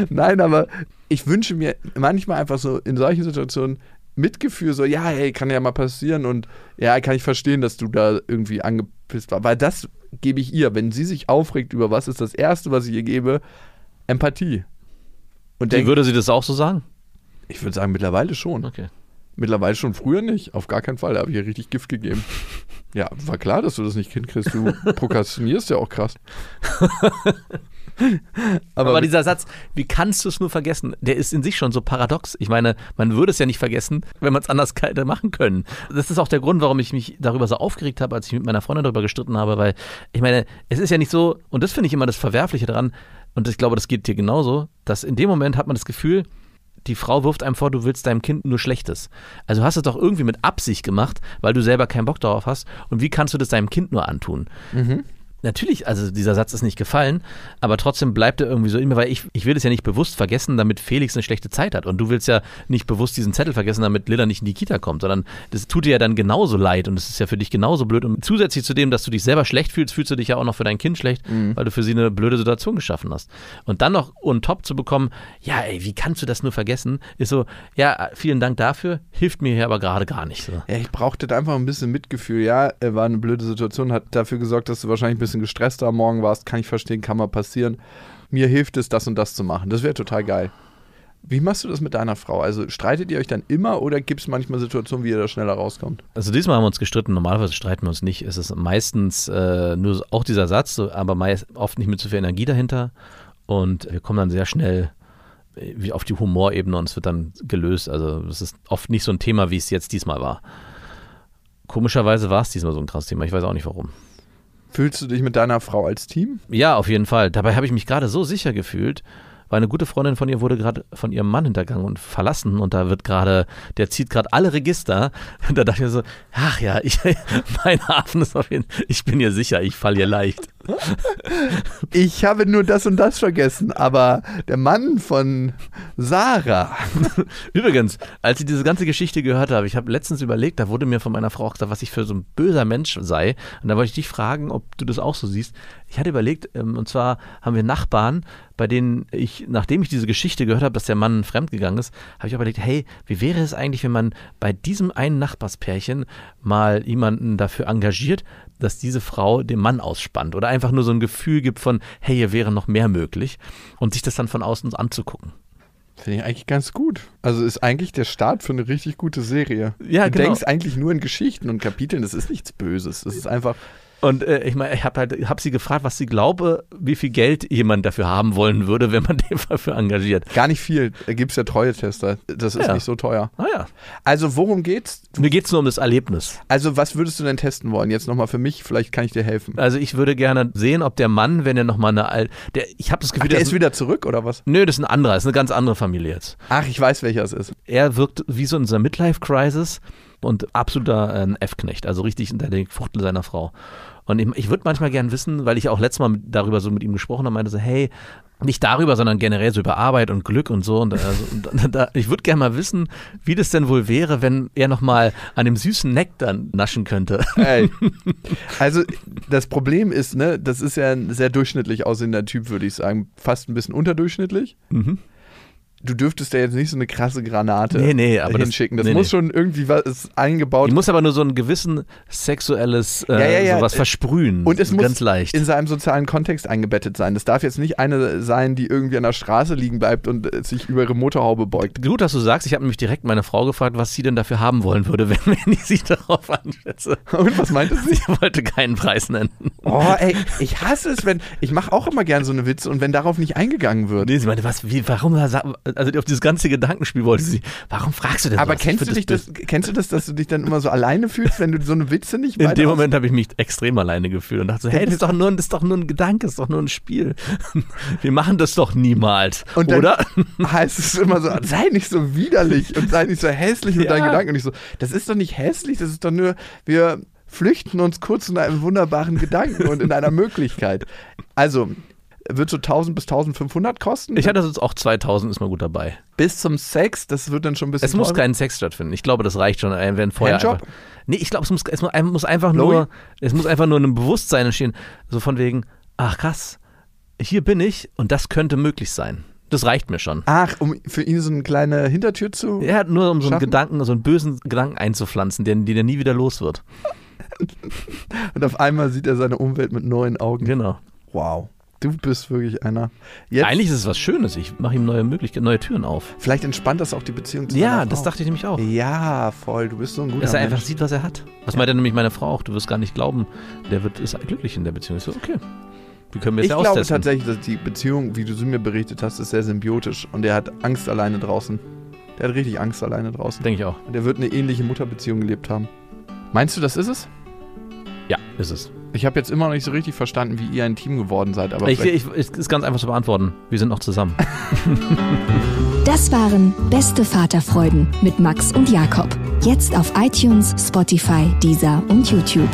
Nein, aber ich wünsche mir manchmal einfach so in solchen Situationen Mitgefühl, so, ja, hey, kann ja mal passieren und ja, kann ich verstehen, dass du da irgendwie angepisst war. Weil das gebe ich ihr. Wenn sie sich aufregt über was, ist das Erste, was ich ihr gebe, Empathie. Und denk, würde sie das auch so sagen? ich würde sagen, mittlerweile schon. Okay. Mittlerweile schon, früher nicht. Auf gar keinen Fall. Da habe ich ihr richtig Gift gegeben. Ja, war klar, dass du das nicht hinkriegst. Du prokrastinierst ja auch krass. Aber, Aber, dieser Satz, wie kannst du es nur vergessen, der ist in sich schon so paradox. Ich meine, man würde es ja nicht vergessen, wenn man es anders hätte machen können. Das ist auch der Grund, warum ich mich darüber so aufgeregt habe, als ich mit meiner Freundin darüber gestritten habe, weil ich meine, es ist ja nicht so, und das finde ich immer das Verwerfliche daran, und ich glaube, das geht dir genauso, dass in dem Moment hat man das Gefühl, die Frau wirft einem vor, du willst deinem Kind nur Schlechtes. Also hast du es doch irgendwie mit Absicht gemacht, weil du selber keinen Bock darauf hast. Und wie kannst du das deinem Kind nur antun? Natürlich, also dieser Satz ist nicht gefallen, aber trotzdem bleibt er irgendwie so in mir, weil ich, ich will es ja nicht bewusst vergessen, damit Felix eine schlechte Zeit hat. Und du willst ja nicht bewusst diesen Zettel vergessen, damit Lilla nicht in die Kita kommt, sondern das tut dir ja dann genauso leid und es ist ja für dich genauso blöd. Und zusätzlich zu dem, dass du dich selber schlecht fühlst, fühlst du dich ja auch noch für dein Kind schlecht, weil du für sie eine blöde Situation geschaffen hast. Und dann noch on top zu bekommen, ja, ey, wie kannst du das nur vergessen, ist so, ja, vielen Dank dafür, hilft mir hier aber gerade gar nicht. So. Ja, ich brauchte da einfach ein bisschen Mitgefühl. Ja, war eine blöde Situation, hat dafür gesorgt, dass du wahrscheinlich ein bisschen gestresster am Morgen warst. Kann ich verstehen, kann mal passieren. Mir hilft es, das und das zu machen. Das wäre total geil. Wie machst du das mit deiner Frau? Also streitet ihr euch dann immer oder gibt es manchmal Situationen, wie ihr da schneller rauskommt? Also diesmal haben wir uns gestritten, normalerweise streiten wir uns nicht. Es ist meistens äh, nur auch dieser Satz, aber meist, oft nicht mit so viel Energie dahinter. Und wir kommen dann sehr schnell äh, wie auf die Humorebene und es wird dann gelöst. Also es ist oft nicht so ein Thema, wie es jetzt diesmal war. Komischerweise war es diesmal so ein krasses Thema. Ich weiß auch nicht warum. Fühlst du dich mit deiner Frau als Team? Ja, auf jeden Fall. Dabei habe ich mich gerade so sicher gefühlt, weil eine gute Freundin von ihr wurde gerade von ihrem Mann hintergangen und verlassen und da wird gerade, der zieht gerade alle Register. Und da dachte ich mir so, ach ja, ich, mein Hafen ist auf jeden ich bin ihr sicher, ich falle ihr leicht. Ich habe nur das und das vergessen, aber der Mann von Sarah. Übrigens, als ich diese ganze Geschichte gehört habe, ich habe letztens überlegt, da wurde mir von meiner Frau auch gesagt, was ich für so ein böser Mensch sei. Und da wollte ich dich fragen, ob du das auch so siehst. Ich hatte überlegt, ähm, und zwar haben wir Nachbarn, bei denen ich, nachdem ich diese Geschichte gehört habe, dass der Mann fremdgegangen ist, habe ich überlegt, hey, wie wäre es eigentlich, wenn man bei diesem einen Nachbarspärchen mal jemanden dafür engagiert, dass diese Frau den Mann ausspannt oder einfach nur so ein Gefühl gibt von, hey, hier wäre noch mehr möglich und sich das dann von außen anzugucken. Finde ich eigentlich ganz gut. Also ist eigentlich der Start für eine richtig gute Serie. Ja, du genau. denkst eigentlich nur in Geschichten und Kapiteln, das ist nichts Böses. Das ist einfach, Und äh, ich meine, ich habe halt, hab sie gefragt, was sie glaube, wie viel Geld jemand dafür haben wollen würde, wenn man den dafür engagiert. gar nicht viel. Da gibt es ja Treue-Tester. Das ist Ja. nicht so teuer. Naja, Also worum geht's? mir geht es nur um das Erlebnis. Also was würdest du denn testen wollen? Jetzt nochmal für mich, vielleicht kann ich dir helfen. Also ich würde gerne sehen, ob der Mann, wenn er nochmal eine Al der, ich habe das Ach, Gefühl, der das ist wieder zurück oder was? Nö, das ist ein anderer, das ist eine ganz andere Familie jetzt. Ach, ich weiß, welcher es ist. Er wirkt wie so in dieser Midlife-Crisis und absoluter äh, F-Knecht, also richtig in der Fuchtel seiner Frau. Und ich, ich würde manchmal gern wissen, weil ich auch letztes Mal mit, darüber so mit ihm gesprochen habe, meinte so, hey, nicht darüber, sondern generell so über Arbeit und Glück und so. Und, also, und da, ich würde gerne mal wissen, wie das denn wohl wäre, wenn er nochmal an dem süßen Nektar naschen könnte. Ey. Also das Problem ist, ne, das ist ja ein sehr durchschnittlich aussehender Typ, würde ich sagen. Fast ein bisschen unterdurchschnittlich. Mhm. Du dürftest ja jetzt nicht so eine krasse Granate Nee, nee, aber das- hinschicken. Das, nee, muss schon irgendwie was eingebaut Die muss aber nur so ein gewissen sexuelles äh, Ja, ja, ja. sowas versprühen. Und es so muss ganz leicht. in seinem sozialen Kontext eingebettet sein. Das darf jetzt nicht eine sein, die irgendwie an der Straße liegen bleibt und äh, sich über ihre Motorhaube beugt. Gut, dass du sagst, ich habe nämlich direkt meine Frau gefragt, was sie denn dafür haben wollen würde, wenn, wenn ich sie darauf anschätze. Und was meinte sie? Sie wollte keinen Preis nennen. Oh, ey, ich hasse es, wenn. Ich mache auch immer gern so eine Witze und wenn darauf nicht eingegangen wird. Nee, sie meinte, was, wie, warum, also auf dieses ganze Gedankenspiel wollte sie, warum fragst du denn Aber was? kennst du, dich das, kennst du das, dass du dich dann immer so alleine fühlst, wenn du so eine Witze nicht In dem Moment habe ich mich extrem alleine gefühlt und dachte so, hey, das ist doch nur, das ist doch nur ein Gedanke, das ist doch nur ein Spiel. Wir machen das doch niemals, Und dann oder? heißt es immer so, sei nicht so widerlich und sei nicht so hässlich mit Ja. deinen Gedanken. Und ich so, das ist doch nicht hässlich, das ist doch nur, wir flüchten uns kurz in einem wunderbaren Gedanken und in einer Möglichkeit. Also, wird so 1000 bis 1500 kosten? Ich hatte jetzt auch 2000, ist mal gut dabei. bis zum Sex, das wird dann schon ein bisschen Es muss kein Sex stattfinden. Ich glaube, das reicht schon, äh, wenn vorher Handjob? einfach, Nee, ich glaube, es muss, es muss ein- muss einfach Louis? nur, es muss einfach nur ein Bewusstsein entstehen, so von wegen, ach krass, hier bin ich und das könnte möglich sein. Das reicht mir schon. Ach, um für ihn so eine kleine Hintertür zu. Er hat nur um so einen Schaffen? Gedanken, so einen bösen Gedanken einzupflanzen, den, den er nie wieder los wird. Und auf einmal sieht er seine Umwelt mit neuen Augen. Genau. Wow. Du bist wirklich einer. Jetzt, Eigentlich ist es was Schönes. Ich mache ihm neue Möglichkeiten, neue Türen auf. Vielleicht entspannt das auch die Beziehung zu Ja, das dachte ich nämlich auch. Ja, voll. Du bist so ein guter Dass er einfach Mensch. sieht, was er hat. Was meint er nämlich meine Frau auch? Du wirst gar nicht glauben, der wird ist glücklich in der Beziehung. Ich so, okay. Wie können wir Ich es ja glaube austesten? tatsächlich, dass die Beziehung, wie du sie mir berichtet hast, ist sehr symbiotisch. Und er hat Angst alleine draußen. Der hat richtig Angst alleine draußen. Denke ich auch. Und der wird eine ähnliche Mutterbeziehung gelebt haben. Meinst du, das ist es? Ja, ist es. Ich habe jetzt immer noch nicht so richtig verstanden, wie ihr ein Team geworden seid. Aber Ich, ich, es ist ganz einfach zu beantworten. Wir sind noch zusammen. Das waren Beste Vaterfreuden mit Max und Jakob. Jetzt auf iTunes, Spotify, Deezer und YouTube.